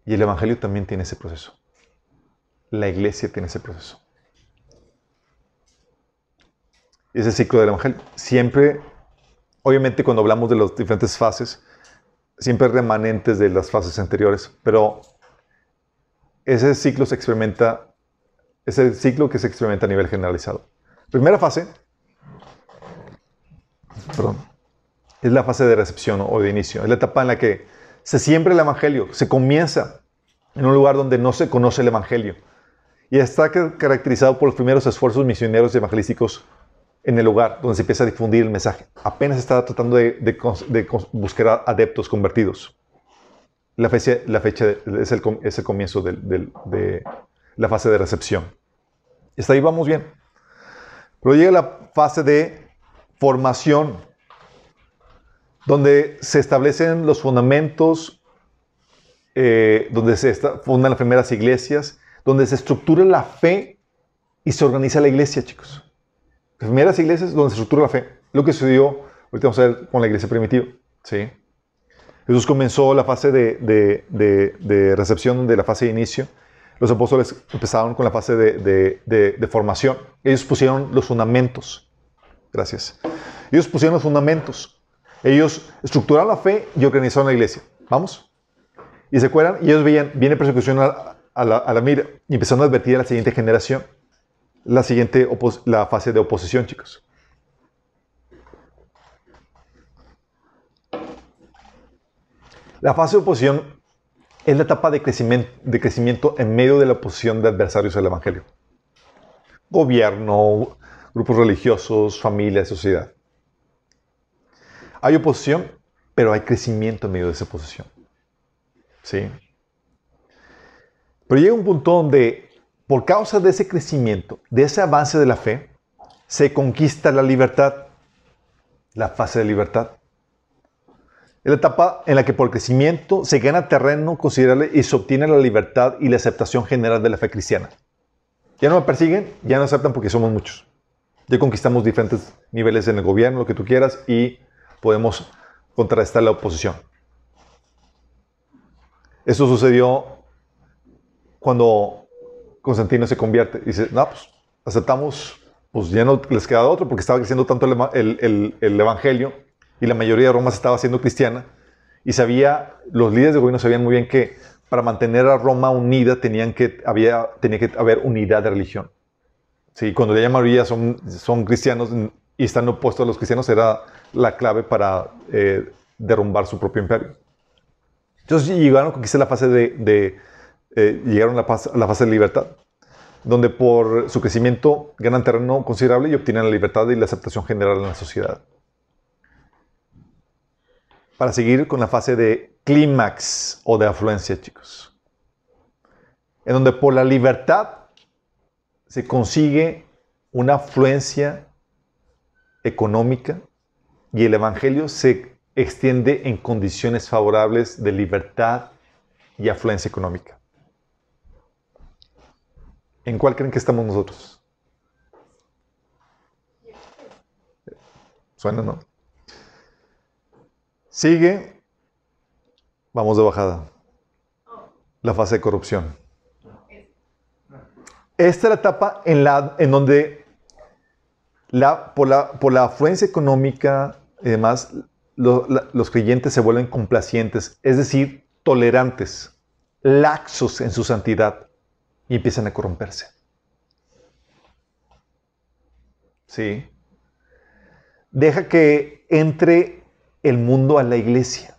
Y el Evangelio también tiene ese proceso. La iglesia tiene ese proceso. Ese ciclo del Evangelio. Siempre, obviamente cuando hablamos de las diferentes fases, siempre remanentes de las fases anteriores, pero ese ciclo se experimenta, es ciclo que se experimenta a nivel generalizado. Primera fase, es la fase de recepción o de inicio. Es la etapa en la que se siembra el Evangelio, se comienza en un lugar donde no se conoce el Evangelio. Y está caracterizado por los primeros esfuerzos misioneros y evangelísticos en el lugar donde se empieza a difundir el mensaje. Apenas está tratando de, buscar adeptos convertidos. La fecha, es el comienzo de la fase de recepción. Hasta ahí vamos bien. Pero llega la fase de formación, donde se establecen los fundamentos, eh, donde se fundan las primeras iglesias, donde se estructura la fe y se organiza la iglesia, chicos. Las primeras iglesias donde se estructura la fe. Lo que sucedió, ahorita vamos a ver con la iglesia primitiva. ¿sí? Jesús comenzó la fase de, recepción, de la fase de inicio. Los apóstoles empezaron con la fase de, formación. Ellos pusieron los fundamentos. Gracias. Ellos pusieron los fundamentos. Ellos estructuraron la fe y organizaron la iglesia. ¿Vamos? Y se acuerdan, y ellos veían, viene persecución a, la, mira, y empezaron a advertir a la siguiente generación. La siguiente, la fase de oposición, chicos. La fase de oposición es la etapa de crecimiento, de crecimiento en medio de la oposición de adversarios al Evangelio. Gobierno, grupos religiosos, familia, sociedad. Hay oposición, pero hay crecimiento en medio de esa oposición. ¿Sí? Pero llega un punto donde, por causa de ese crecimiento, de ese avance de la fe, se conquista la libertad, la fase de libertad. Es la etapa en la que por crecimiento se gana terreno considerable y se obtiene la libertad y la aceptación general de la fe cristiana. Ya no me persiguen, ya no aceptan porque somos muchos. Ya conquistamos diferentes niveles en el gobierno, lo que tú quieras, y podemos contrarrestar la oposición. Eso sucedió cuando Constantino se convierte. Dice, no, pues aceptamos, pues ya no les queda otro porque estaba creciendo tanto el, el evangelio y la mayoría de Roma estaba siendo cristiana y sabía, los líderes de gobierno sabían muy bien que para mantener a Roma unida tenían que, había, tenía que haber unidad de religión. Sí, cuando la mayoría son, son cristianos y están opuestos a los cristianos era la clave para eh, derrumbar su propio imperio. Entonces llegaron a conquistar la fase de, eh, llegaron a la, fase, la fase de libertad, donde por su crecimiento ganan terreno considerable y obtienen la libertad y la aceptación general en la sociedad. para seguir con la fase de clímax o de afluencia, chicos. En donde por la libertad se consigue una afluencia económica y el Evangelio se extiende en condiciones favorables de libertad y afluencia económica. ¿En cuál creen que estamos nosotros? Suena, ¿no? Sigue, vamos de bajada, la fase de corrupción. Esta es la etapa en, la, en donde la, por, la, por la afluencia económica y demás, los creyentes se vuelven complacientes, es decir, tolerantes, laxos en su santidad y empiezan a corromperse. ¿Sí? Deja que entre el mundo a la iglesia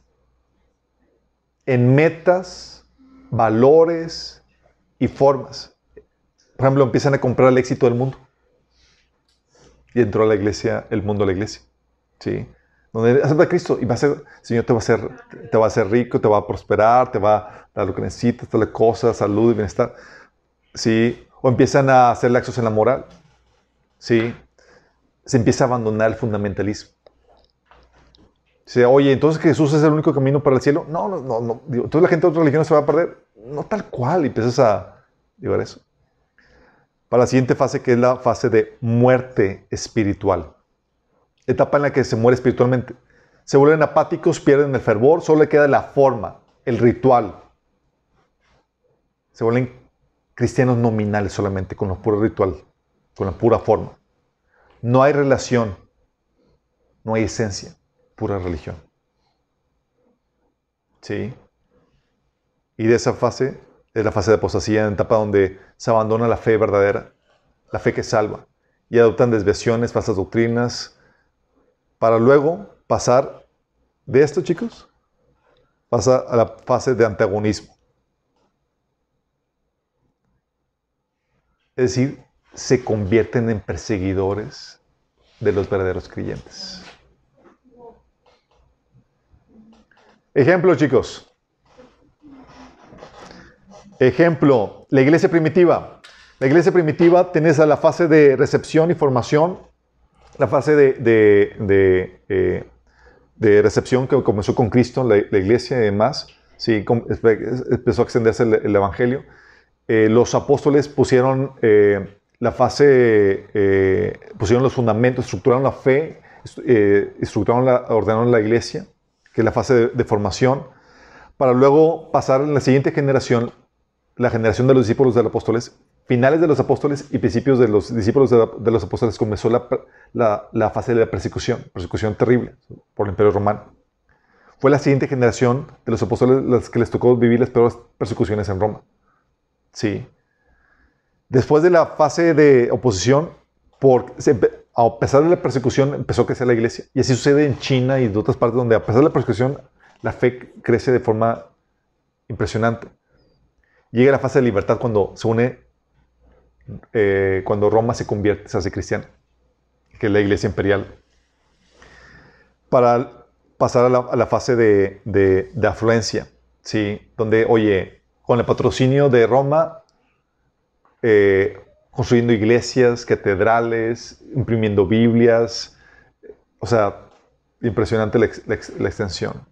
en metas, valores y formas. Por ejemplo, empiezan a comprar el éxito del mundo. Y entró a la iglesia, el mundo a la iglesia. ¿Sí? Donde acepta a Cristo y va a ser, Señor te va a hacer, te va a hacer rico, te va a prosperar, te va a dar lo que necesitas, darle cosas, salud y bienestar. ¿Sí? O empiezan a hacer laxos en la moral. ¿Sí? Se empieza a abandonar el fundamentalismo. oye, entonces Jesús es el único camino para el cielo. No, no, no. no. entonces la gente de otras religiones se va a perder. No tal cual. Y empiezas a llevar eso. Para la siguiente fase, que es la fase de muerte espiritual. Etapa en la que se muere espiritualmente. Se vuelven apáticos, pierden el fervor, solo le queda la forma, el ritual. Se vuelven cristianos nominales solamente, con lo puro ritual, con la pura forma. No hay relación, no hay esencia, pura religión. ¿Sí? Y de esa fase, de la fase de apostasía, en etapa donde se abandona la fe verdadera, la fe que salva, y adoptan desviaciones, falsas doctrinas, para luego pasar de esto, chicos, pasa a la fase de antagonismo. Es decir, se convierten en perseguidores de los verdaderos creyentes. Ejemplo, chicos. Ejemplo, la iglesia primitiva. La iglesia primitiva tenés a la fase de recepción y formación, la fase de, de, eh, recepción que comenzó con Cristo, la, la iglesia y demás. Sí, empezó a extenderse el evangelio. Eh, los apóstoles pusieron eh, la fase, eh, pusieron los fundamentos, estructuraron la fe, estructuraron la, ordenaron la iglesia, que es la fase de, formación, para luego pasar en la siguiente generación, la generación de los discípulos de los apóstoles, finales de los apóstoles y principios de los discípulos de, los apóstoles comenzó la, fase de la persecución, persecución terrible por el imperio romano. Fue la siguiente generación de los apóstoles las que les tocó vivir las peores persecuciones en Roma. Sí. Después de la fase de oposición, por, a pesar de la persecución, empezó a crecer la iglesia. Y así sucede en China y en otras partes donde, a pesar de la persecución, la fe crece de forma impresionante. Llega la fase de libertad cuando se une, eh, cuando Roma se convierte, se hace cristiana, que es la iglesia imperial. Para pasar a la, fase de, de, afluencia, ¿sí? donde, oye, con el patrocinio de Roma, eh, construyendo iglesias, catedrales, imprimiendo Biblias. O sea, impresionante la, extensión.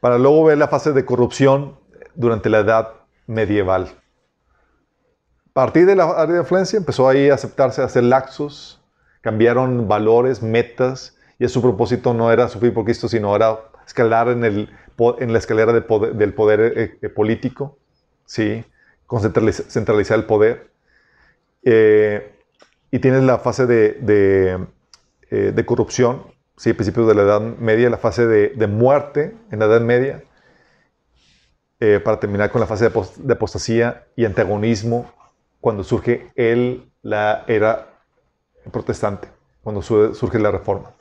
Para luego ver la fase de corrupción durante la edad medieval. A partir de la área de influencia empezó ahí a aceptarse, a hacer laxos, cambiaron valores, metas, y su propósito no era sufrir por Cristo, sino era escalar en el en la escalera del poder eh, eh, político, ¿sí? centralizar el poder. Eh, y tienes la fase de, de, corrupción, ¿sí? principios de la Edad Media, la fase de, muerte en la Edad Media, para terminar con la fase de, apostasía y antagonismo cuando surge el, la era protestante, cuando surge la reforma.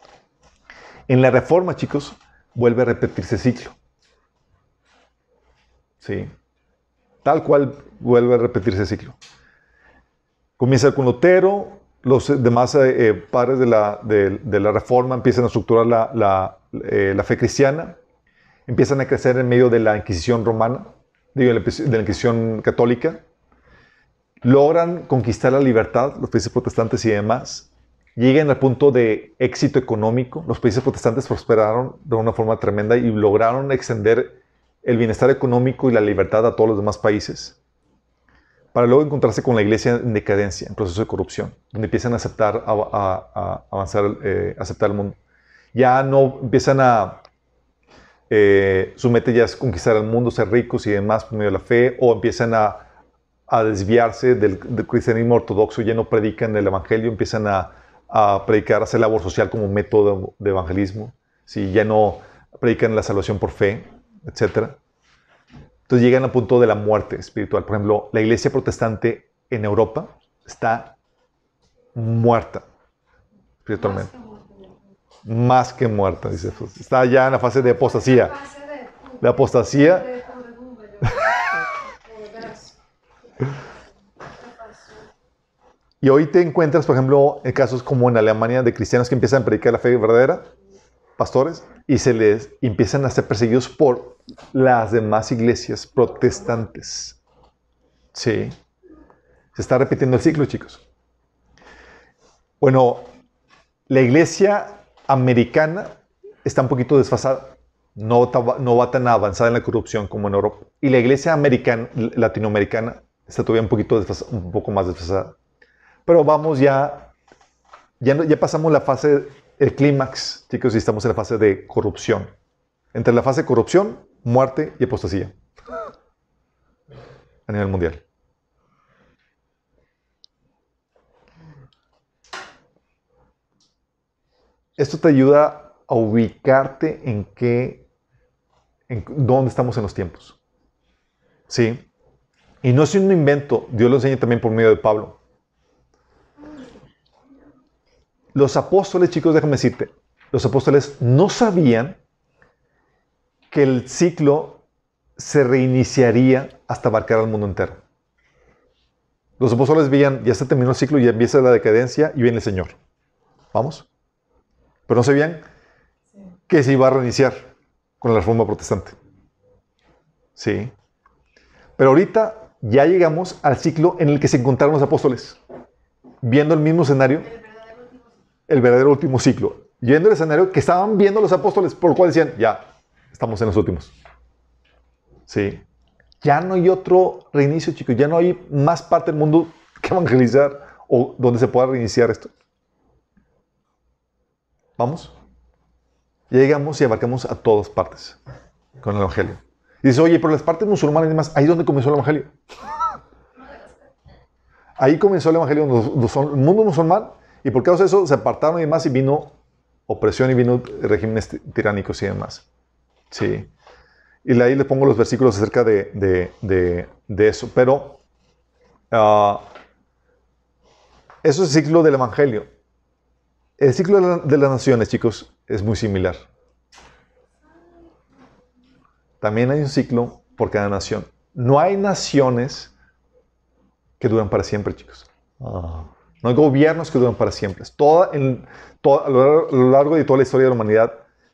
En la reforma, chicos, vuelve a repetirse el ciclo. ¿sí? Tal cual vuelve a repetirse el ciclo. Comienza con Lutero, los demás eh, eh, padres de la, de, la, reforma empiezan a estructurar la, eh, la fe cristiana, empiezan a crecer en medio de la Inquisición romana, de la Inquisición católica, logran conquistar la libertad, los países protestantes y demás, llegan al punto de éxito económico, los países protestantes prosperaron de una forma tremenda y lograron extender el bienestar económico y la libertad a todos los demás países, para luego encontrarse con la iglesia en decadencia, en proceso de corrupción, donde empiezan a aceptar, a, avanzar, eh, aceptar el mundo. Ya no empiezan a eh, su meta ya es conquistar el mundo, ser ricos y demás por medio de la fe, o empiezan a, a desviarse del, cristianismo ortodoxo, ya no predican el evangelio, empiezan a, a, predicar, hacer labor social como método de, evangelismo, si ya no predican la salvación por fe, etc. Entonces llegan al punto de la muerte espiritual. Por ejemplo, la iglesia protestante en Europa está muerta espiritualmente más que muerta, dice Está ya en la fase de apostasía. De apostasía. Y hoy te encuentras, por ejemplo, en casos como en Alemania de cristianos que empiezan a predicar la fe verdadera, pastores, y se les empiezan a ser perseguidos por las demás iglesias protestantes. Sí. Se está repitiendo el ciclo, chicos. Bueno, la iglesia americana está un poquito desfasada. No, no va tan avanzada en la corrupción como en Europa. Y la iglesia americana, latinoamericana está todavía un, poquito un poco más desfasada. Pero vamos ya, ya, ya pasamos la fase, el clímax, chicos, y estamos en la fase de corrupción. Entre la fase de corrupción, muerte y apostasía. A nivel mundial. Esto te ayuda a ubicarte en qué, en dónde estamos en los tiempos. ¿Sí? Y no es un invento, Dios lo enseña también por medio de Pablo. Los apóstoles, chicos, déjame decirte, los apóstoles no sabían que el ciclo se reiniciaría hasta abarcar al mundo entero. Los apóstoles veían, ya se terminó el ciclo, y empieza la decadencia y viene el Señor. ¿Vamos? Pero no sabían que se iba a reiniciar con la reforma protestante. Sí. Pero ahorita ya llegamos al ciclo en el que se encontraron los apóstoles, viendo el mismo escenario, el verdadero último ciclo, viendo el escenario que estaban viendo los apóstoles, por lo cual decían, ya, estamos en los últimos. Sí. Ya no hay otro reinicio, chicos, ya no hay más parte del mundo que evangelizar o donde se pueda reiniciar esto. Vamos. llegamos y abarcamos a todas partes con el Evangelio. Y dice, oye, pero las partes musulmanas y demás, ahí es donde comenzó el Evangelio. *laughs* Ahí comenzó el Evangelio, el mundo musulmán, y por causa de eso se apartaron y demás, y vino opresión y vino regímenes tiránicos y demás. Sí. Y ahí le pongo los versículos acerca de, eso. Pero uh, eso es el ciclo del Evangelio. El ciclo de, las naciones, chicos, es muy similar. También hay un ciclo por cada nación. No hay naciones que duran para siempre, chicos. No hay gobiernos que duran para siempre. Toda, en, a lo largo de toda la historia de la humanidad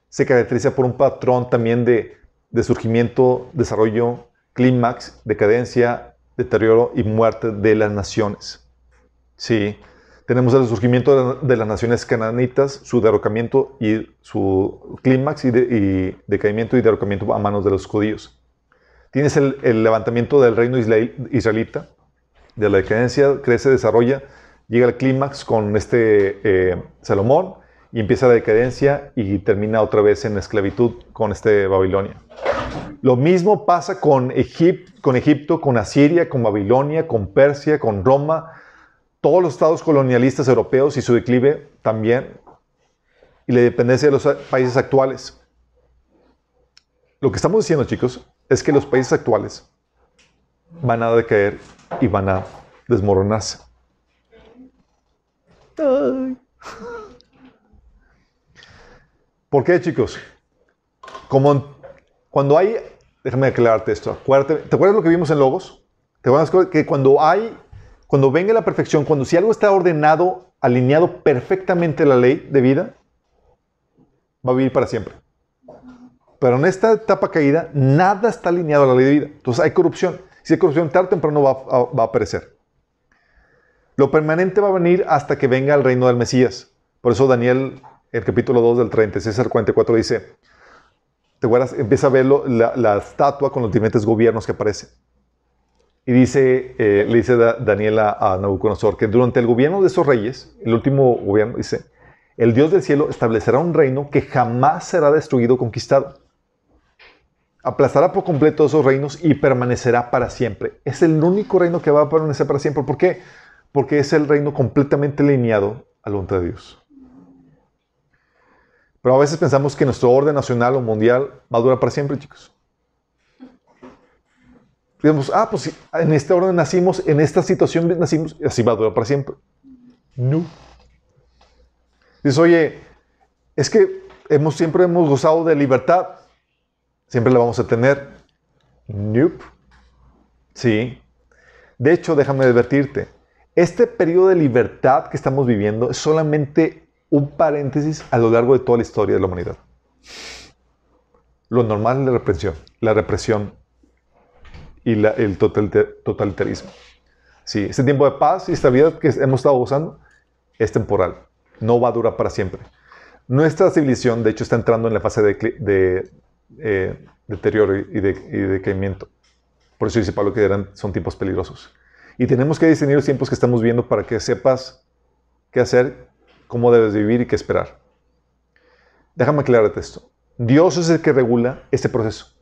se caracteriza por un patrón también de, de surgimiento, desarrollo, clímax, decadencia, deterioro y muerte de las naciones. Sí. Tenemos el surgimiento de, las naciones cananitas, su derrocamiento y su clímax y, decaimiento y derrocamiento a manos de los judíos. Tienes el, levantamiento del reino israelita, de la decadencia, crece, desarrolla, llega al clímax con este eh, Salomón y empieza la decadencia y termina otra vez en esclavitud con este Babilonia. Lo mismo pasa con, con Egipto, con Asiria, con Babilonia, con Persia, con Roma, todos los estados colonialistas europeos y su declive también, y la dependencia de los países actuales. Lo que estamos diciendo, chicos, es que los países actuales van a decaer y van a desmoronarse. ¿Por qué, chicos? Como cuando hay, déjame aclararte esto, acuérdate, ¿te acuerdas lo que vimos en Logos? ¿Te acuerdas que cuando hay cuando venga la perfección, cuando si algo está ordenado, alineado perfectamente a la ley de vida, va a vivir para siempre. Pero en esta etapa caída, nada está alineado a la ley de vida. Entonces hay corrupción. Si hay corrupción, tarde o temprano va a, va aparecer. Lo permanente va a venir hasta que venga el reino del Mesías. Por eso Daniel, el capítulo 2 del 36 al 44 dice, te acuerdas, empieza a ver la, la, estatua con los diferentes gobiernos que aparecen. Y dice, eh, le dice Daniel a, a Nabucodonosor que durante el gobierno de esos reyes, el último gobierno, dice, el Dios del cielo establecerá un reino que jamás será destruido o conquistado. Aplastará por completo esos reinos y permanecerá para siempre. Es el único reino que va a permanecer para siempre. ¿Por qué? Porque es el reino completamente alineado a la de Dios. Pero a veces pensamos que nuestro orden nacional o mundial va a durar para siempre, chicos. Digamos, ah, pues en este orden nacimos, en esta situación nacimos, y así va a durar para siempre. No. Dices, oye, es que hemos, siempre hemos gozado de libertad, siempre la vamos a tener. Nope. Sí. De hecho, déjame advertirte, este periodo de libertad que estamos viviendo es solamente un paréntesis a lo largo de toda la historia de la humanidad. Lo normal es la represión, la represión y el totalitarismo. Sí, este tiempo de paz y estabilidad que hemos estado gozando es temporal, no va a durar para siempre. Nuestra civilización, de hecho, está entrando en la fase de, eh, deterioro y de, y. Por eso dice Pablo que son tiempos peligrosos. Y tenemos que discernir los tiempos que estamos viendo para que sepas qué hacer, cómo debes vivir y qué esperar. Déjame aclararte esto. Dios es el que regula este proceso.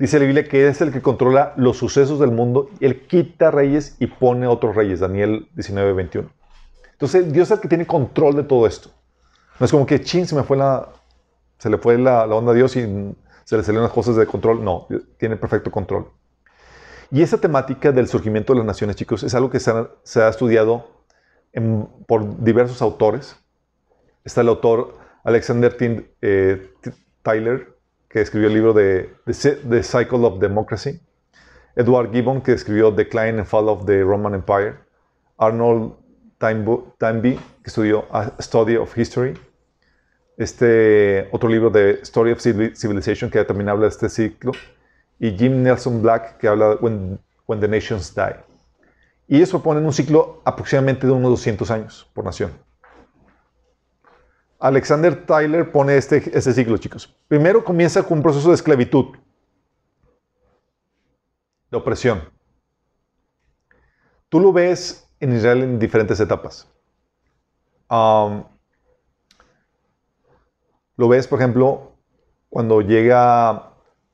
Dice la Biblia que es el que controla los sucesos del mundo él quita reyes y pone otros reyes. Daniel 19, 21. Entonces, Dios es el que tiene control de todo esto. No es como que, chin, se me fue la, se le fue la, la onda a Dios y se le salieron las cosas de control. No, tiene perfecto control. Y esa temática del surgimiento de las naciones, chicos, es algo que se ha, estudiado por diversos autores. Está el autor Alexander T. Eh, Tyler, que escribió el libro de The Cycle of Democracy. Edward Gibbon, que escribió Decline and Fall of the Roman Empire. Arnold Toynbee, que estudió A Study of History. Este otro libro de Story of Civilization, que también habla de este ciclo. Y Jim Nelson Black, que habla de When, When the Nations Die. Y ellos proponen un ciclo aproximadamente de unos 200 años por nación. Alexander Tyler pone este, este ciclo, chicos. Primero comienza con un proceso de esclavitud, de opresión. Tú lo ves en Israel en diferentes etapas. Lo ves, por ejemplo, cuando llega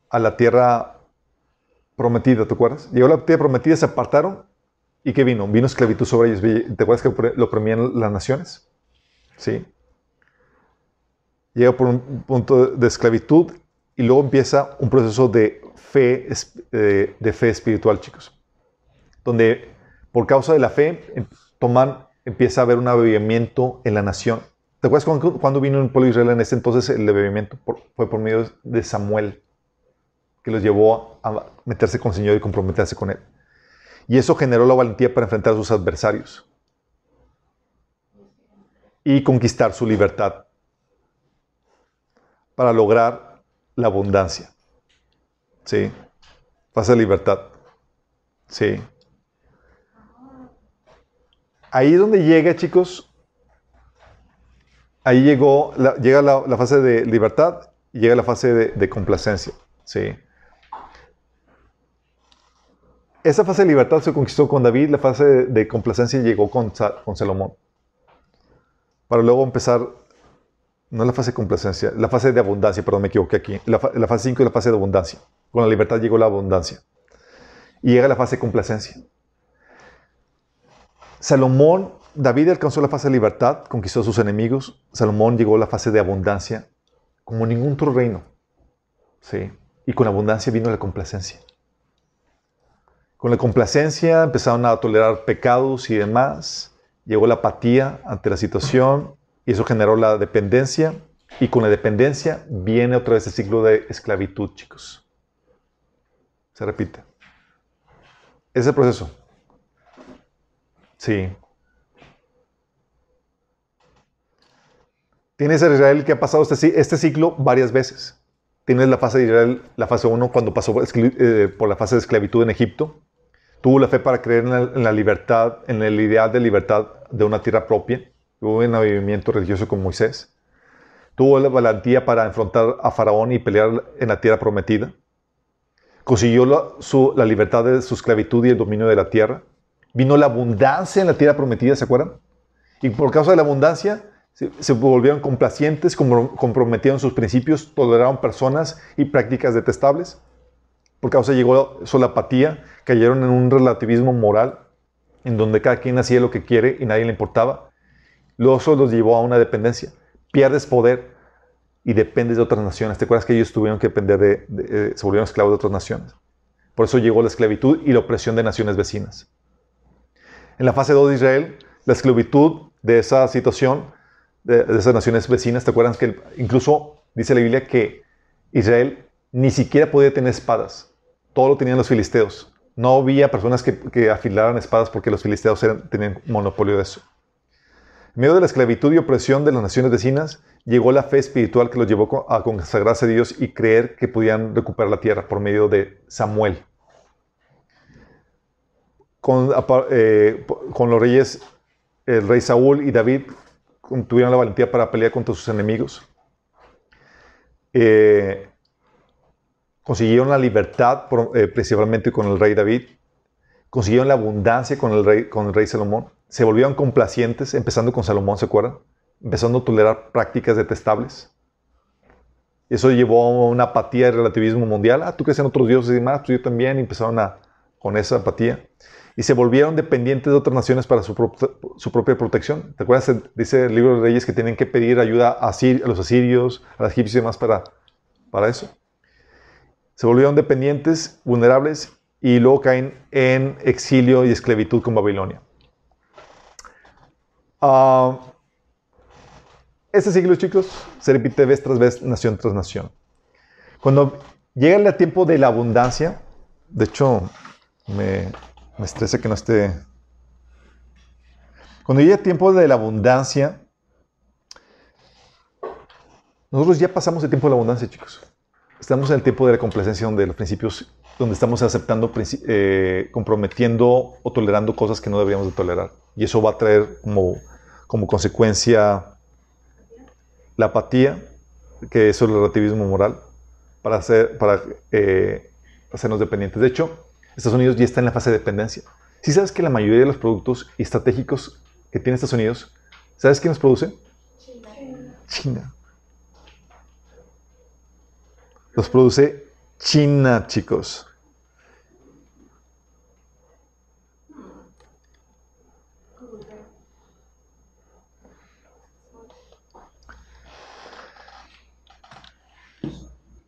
a la tierra prometida, ¿te acuerdas? Llegó a la tierra prometida, se apartaron ¿Y qué vino? Vino esclavitud sobre ellos. ¿Te acuerdas que lo oprimían las naciones? Sí. Llega por un punto de esclavitud y luego empieza un proceso de fe, eh, de fe espiritual, chicos. Donde por causa de la fe em, toman, empieza a haber un avivamiento en la nación. ¿Te acuerdas cuando, vino el pueblo de Israel en ese entonces el avivamiento? fue por medio de Samuel, que los llevó a meterse con el Señor y comprometerse con Él. Y eso generó la valentía para enfrentar a sus adversarios y conquistar su libertad para lograr la abundancia. ¿Sí? De libertad. ¿Sí? Ahí es donde llega, chicos. Ahí llegó, llega la, fase de libertad y llega la fase de, de complacencia. ¿Sí? esa fase de libertad se conquistó con David, la fase de, complacencia llegó con, con, Salomón. Para luego empezar, no la fase de complacencia, la fase de abundancia, perdón, me equivoqué aquí. La, fase 5 es la fase de abundancia. Con la libertad llegó la abundancia. Y llega la fase de complacencia. Salomón, David alcanzó la fase de libertad, conquistó a sus enemigos. Salomón llegó a la fase de abundancia, como ningún otro reino. ¿Sí? Y con abundancia vino la complacencia. Con la complacencia empezaron a tolerar pecados y demás. Llegó la apatía ante la situación y eso generó la dependencia. Y con la dependencia viene otra vez el ciclo de esclavitud, chicos. Se repite. Ese proceso. Sí. Tienes a Israel que ha pasado este, este ciclo varias veces. tienes la fase de Israel, la fase 1, cuando pasó eh, por la fase de esclavitud en Egipto. Tuvo la fe para creer en la, libertad, en el ideal de libertad de una tierra propia. Hubo un avivamiento religioso con Moisés. Tuvo la valentía para enfrentar a Faraón y pelear en la tierra prometida. Consiguió la, libertad de su esclavitud y el dominio de la tierra. Vino la abundancia en la tierra prometida, ¿se acuerdan? Y por causa de la abundancia, se, volvieron complacientes, comprometieron sus principios, toleraron personas y prácticas detestables. Por causa llegó la apatía, cayeron en un relativismo moral, en donde cada quien hacía lo que quiere y nadie le importaba. Luego eso los llevó a una dependencia. Pierdes poder y dependes de otras naciones. ¿Te acuerdas que ellos tuvieron que depender de, eh, se volvieron esclavos de otras naciones? Por eso llegó la esclavitud y la opresión de naciones vecinas. En la fase 2 de Israel, la esclavitud de esa situación de, esas naciones vecinas, ¿te acuerdas que incluso dice la Biblia que Israel ni siquiera podía tener espadas? Todo lo tenían los filisteos. No había personas que, afilaran espadas porque los filisteos tenían monopolio de eso. Medio de la esclavitud y opresión de las naciones vecinas, llegó la fe espiritual que los llevó a consagrarse a Dios y creer que podían recuperar la tierra por medio de Samuel. Con, eh, los reyes, el rey Saúl y David tuvieron la valentía para pelear contra sus enemigos. Eh, consiguieron la libertad eh, principalmente con el rey David. Consiguieron la abundancia con el, rey, Salomón. Se volvieron complacientes, empezando con Salomón, ¿se acuerdan? Empezando a tolerar prácticas detestables. Eso llevó a una apatía del relativismo mundial. Ah, tú crees en otros dioses y demás, pues yo también. Y empezaron a, con esa apatía y se volvieron dependientes de otras naciones para su, propia protección. ¿Te acuerdas? Dice el libro de Reyes que tienen que pedir ayuda a, los asirios, a los egipcios y demás para, para eso. Se volvieron dependientes, vulnerables y luego caen en exilio y esclavitud con Babilonia. Este siglo, chicos, se repite vez tras vez, nación tras nación. Cuando llega el tiempo de la abundancia, de hecho, me, me estresa que no esté. Cuando llega el tiempo de la abundancia, nosotros ya pasamos el tiempo de la abundancia, chicos. Estamos en el tiempo de la complacencia, donde los principios, donde estamos aceptando, eh, comprometiendo o tolerando cosas que no deberíamos de tolerar. Y eso va a traer como, como consecuencia la apatía, que es el relativismo moral, para, hacer, para eh, hacernos dependientes. De hecho, Estados Unidos ya está en la fase de dependencia. Si sabes que la mayoría de los productos estratégicos que tiene Estados Unidos, ¿sabes quién los produce? China. China. Los produce China, chicos.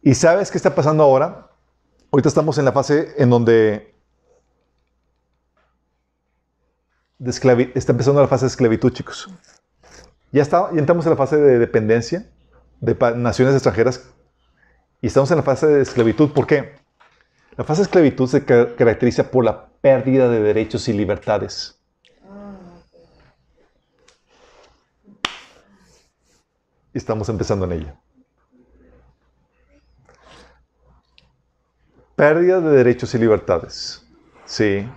¿Y sabes qué está pasando ahora? Ahorita estamos en la fase en donde está empezando la fase de esclavitud, chicos. Ya, está, ya entramos en la fase de dependencia de naciones extranjeras y estamos en la fase de esclavitud. ¿Por qué? La fase de esclavitud se caracteriza por la pérdida de derechos y libertades. Y estamos empezando en ella. Pérdida de derechos y libertades. Sí.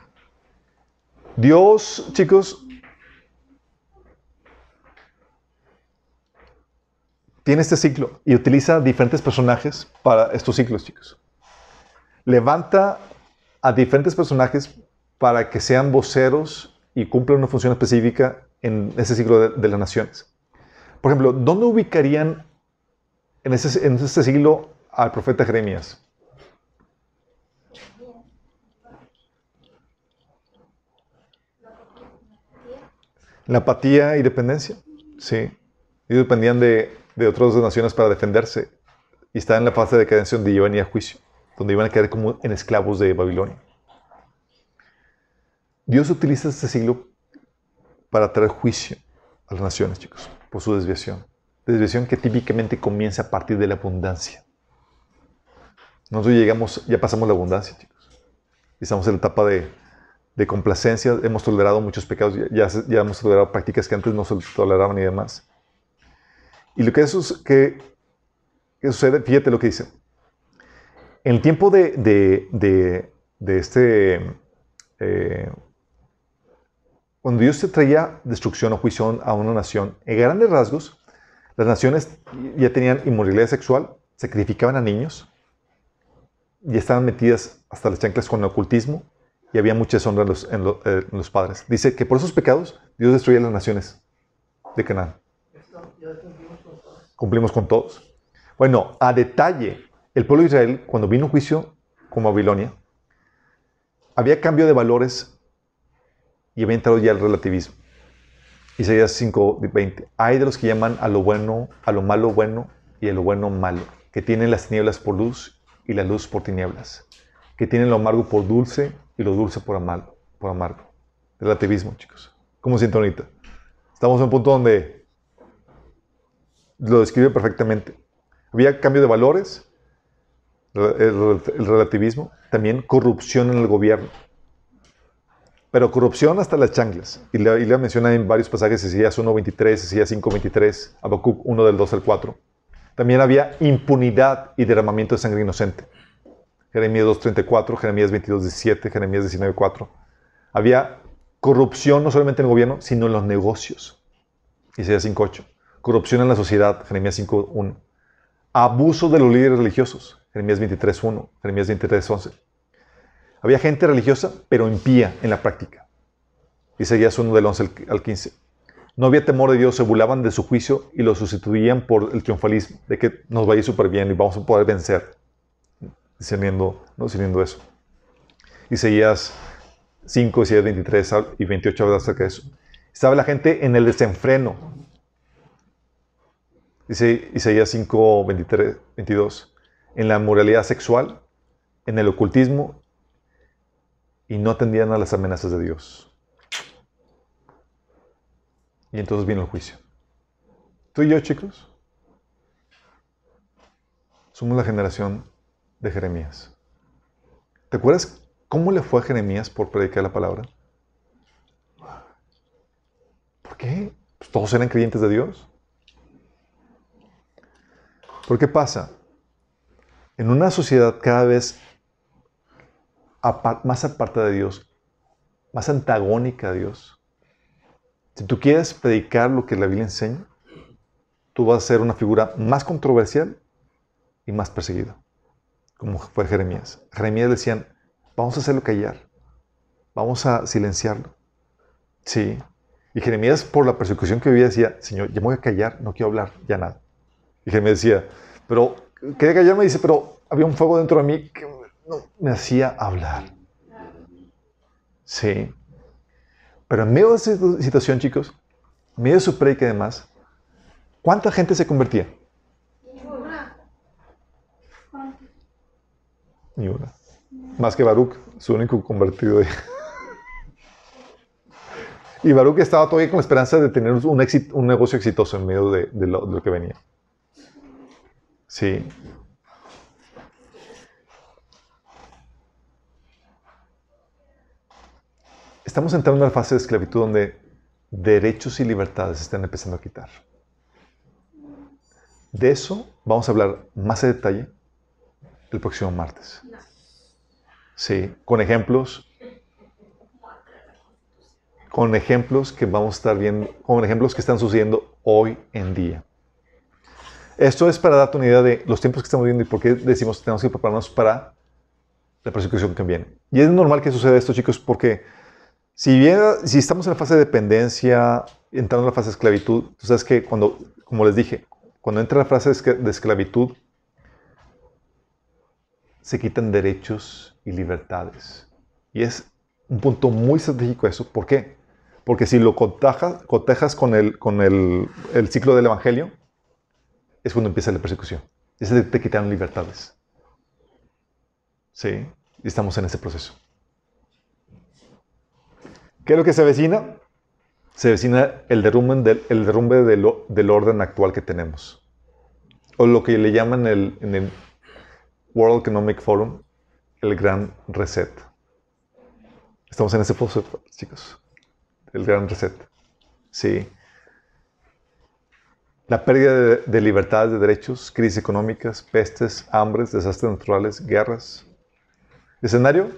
Dios, chicos, tiene este ciclo y utiliza diferentes personajes para estos ciclos, chicos. Levanta a diferentes personajes para que sean voceros y cumplan una función específica en ese ciclo de, las naciones. Por ejemplo, ¿dónde ubicarían en ese, en ese siglo al profeta Jeremías? La apatía y dependencia. Sí. Ellos dependían de, de otras naciones para defenderse. Y estaban en la fase de decadencia donde iban a ir a juicio, donde iban a quedar como en esclavos de Babilonia. Dios utiliza este siglo para traer juicio a las naciones, chicos, por su desviación. Desviación que típicamente comienza a partir de la abundancia. Nosotros llegamos, ya pasamos la abundancia, chicos. Estamos en la etapa de de complacencia, hemos tolerado muchos pecados, ya, ya hemos tolerado prácticas que antes no se toleraban y demás. Y lo que, eso, que, que sucede, fíjate lo que dice, En el tiempo de, de, de, de este... eh, cuando Dios se traía destrucción o juicio a una nación, en grandes rasgos, las naciones ya tenían inmoralidad sexual, sacrificaban a niños, y estaban metidas hasta las chanclas con el ocultismo, y había mucha deshonra en los, en lo- eh, en los padres. Dice que por esos pecados Dios destruía las naciones de Canaán. Cumplimos con todos. Bueno, a detalle, el pueblo de Israel, cuando vino juicio con Babilonia, había cambio de valores y había entrado ya el relativismo. Isaías 5:20. Hay de los que llaman a lo bueno, a lo malo bueno y a lo bueno malo, que tienen las tinieblas por luz y la luz por tinieblas, que tienen lo amargo por dulce y lo dulce por amargo. Por amargo. Relativismo, chicos. ¿Cómo se siente ahorita? Estamos en un punto donde lo describe perfectamente. Había cambio de valores, el, el relativismo, también corrupción en el gobierno. Pero corrupción hasta las chanclas. Y la, y la menciona en varios pasajes, Isaías 1.23, Isaías 5.23, Habacuc 1 del 2 al 4. También había impunidad y derramamiento de sangre inocente. Jeremías 2.34, Jeremías 22.17, Jeremías 19.4. Había corrupción no solamente en el gobierno, sino en los negocios. Isaías 5.8. Corrupción en la sociedad, Jeremías 5.1. Abuso de los líderes religiosos, Jeremías 23.1, Jeremías 23.11. Había gente religiosa, pero impía en la práctica. Isaías 1 del 11 al- al 15. No había temor de Dios, se burlaban de su juicio y lo sustituían por el triunfalismo, de que nos va a ir súper bien y vamos a poder vencer, discerniendo, no discerniendo eso. Isaías 5, Isaías 23 al- y 28 habla acerca de eso. Estaba la gente en el desenfreno. Dice Isaías 5, 23, 22. En la moralidad sexual, en el ocultismo y no atendían a las amenazas de Dios. Y entonces vino el juicio. Tú y yo, chicos, somos la generación de Jeremías. ¿Te acuerdas cómo le fue a Jeremías por predicar la palabra? ¿Por qué? Pues todos eran creyentes de Dios. ¿Por qué pasa? En una sociedad cada vez más aparta de Dios, más antagónica a Dios, si tú quieres predicar lo que la Biblia enseña, tú vas a ser una figura más controversial y más perseguida, como fue Jeremías. Jeremías decían, vamos a hacerlo callar, vamos a silenciarlo. Sí. Y Jeremías, por la persecución que vivía, decía, Señor, ya me voy a callar, no quiero hablar ya nada. Y Jeremías decía, pero quería callarme, dice, pero había un fuego dentro de mí que no, me hacía hablar. Sí. Pero en medio de esa situación, chicos, en medio de su predica y demás, ¿cuánta gente se convertía? Ni una. Más que Baruch, su único convertido. ahí. *laughs* Y Baruch estaba todavía con la esperanza de tener un, éxito- un negocio exitoso en medio de, de de lo que venía. Sí. Estamos entrando en una fase de esclavitud donde derechos y libertades se están empezando a quitar. De eso vamos a hablar más en detalle el próximo martes. Sí, con ejemplos. Con ejemplos que vamos a estar viendo, con ejemplos que están sucediendo hoy en día. Esto es para darte una idea de los tiempos que estamos viviendo y por qué decimos que tenemos que prepararnos para la persecución que viene. Y es normal que suceda esto, chicos, porque si bien, si estamos en la fase de dependencia, entrando en la fase de esclavitud, tú sabes que cuando, como les dije, cuando entra la fase de escla- de esclavitud, se quitan derechos y libertades. Y es un punto muy estratégico eso. ¿Por qué? Porque si lo cotejas, con, el, con el ciclo del Evangelio, es cuando empieza la persecución. Es de te quitaron libertades. Sí, y estamos en ese proceso. ¿Qué es lo que se avecina? Se avecina el derrumbe del, orden actual que tenemos. O lo que le llaman en el World Economic Forum el gran reset. Estamos en ese proceso, chicos. El gran reset. Sí. La pérdida de, de libertades de derechos, crisis económicas, pestes, hambres, desastres naturales, guerras. Escenario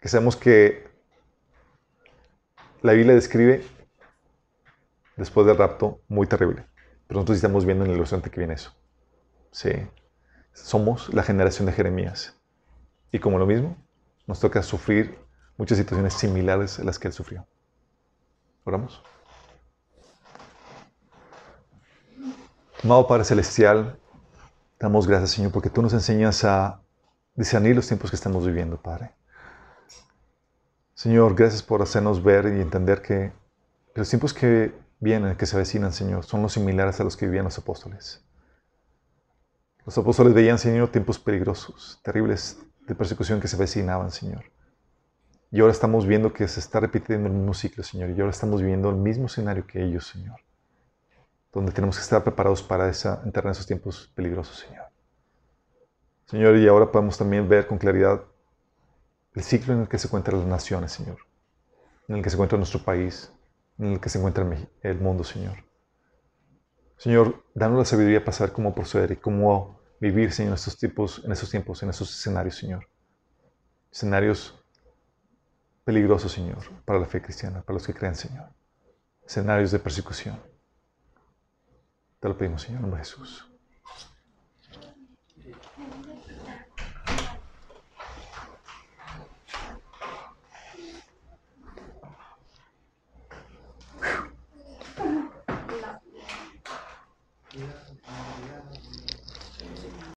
que sabemos que la Biblia describe después del rapto muy terrible. Pero nosotros estamos viendo en el ilustrante que viene eso. Sí. Somos la generación de Jeremías. Y como lo mismo, nos toca sufrir muchas situaciones similares a las que él sufrió. Oramos. Amado Padre Celestial, damos gracias, Señor, porque tú nos enseñas a discernir los tiempos que estamos viviendo, Padre. Señor, gracias por hacernos ver y entender que los tiempos que vienen, que se avecinan, Señor, son los similares a los que vivían los apóstoles. Los apóstoles veían, Señor, tiempos peligrosos, terribles de persecución que se avecinaban, Señor. Y ahora estamos viendo que se está repitiendo el mismo ciclo, Señor. Y ahora estamos viviendo el mismo escenario que ellos, Señor. Donde tenemos que estar preparados para esa, entrar en esos tiempos peligrosos, Señor. Señor, y ahora podemos también ver con claridad el ciclo en el que se encuentran las naciones, Señor. En el que se encuentra nuestro país, en el que se encuentra el mundo, Señor. Señor, danos la sabiduría para saber cómo proceder y cómo vivir, Señor, en tiempos, en esos tiempos, en esos escenarios, Señor. Escenarios peligrosos, Señor, para la fe cristiana, para los que creen, Señor. Escenarios de persecución. Te lo pedimos, Señor, Jesús.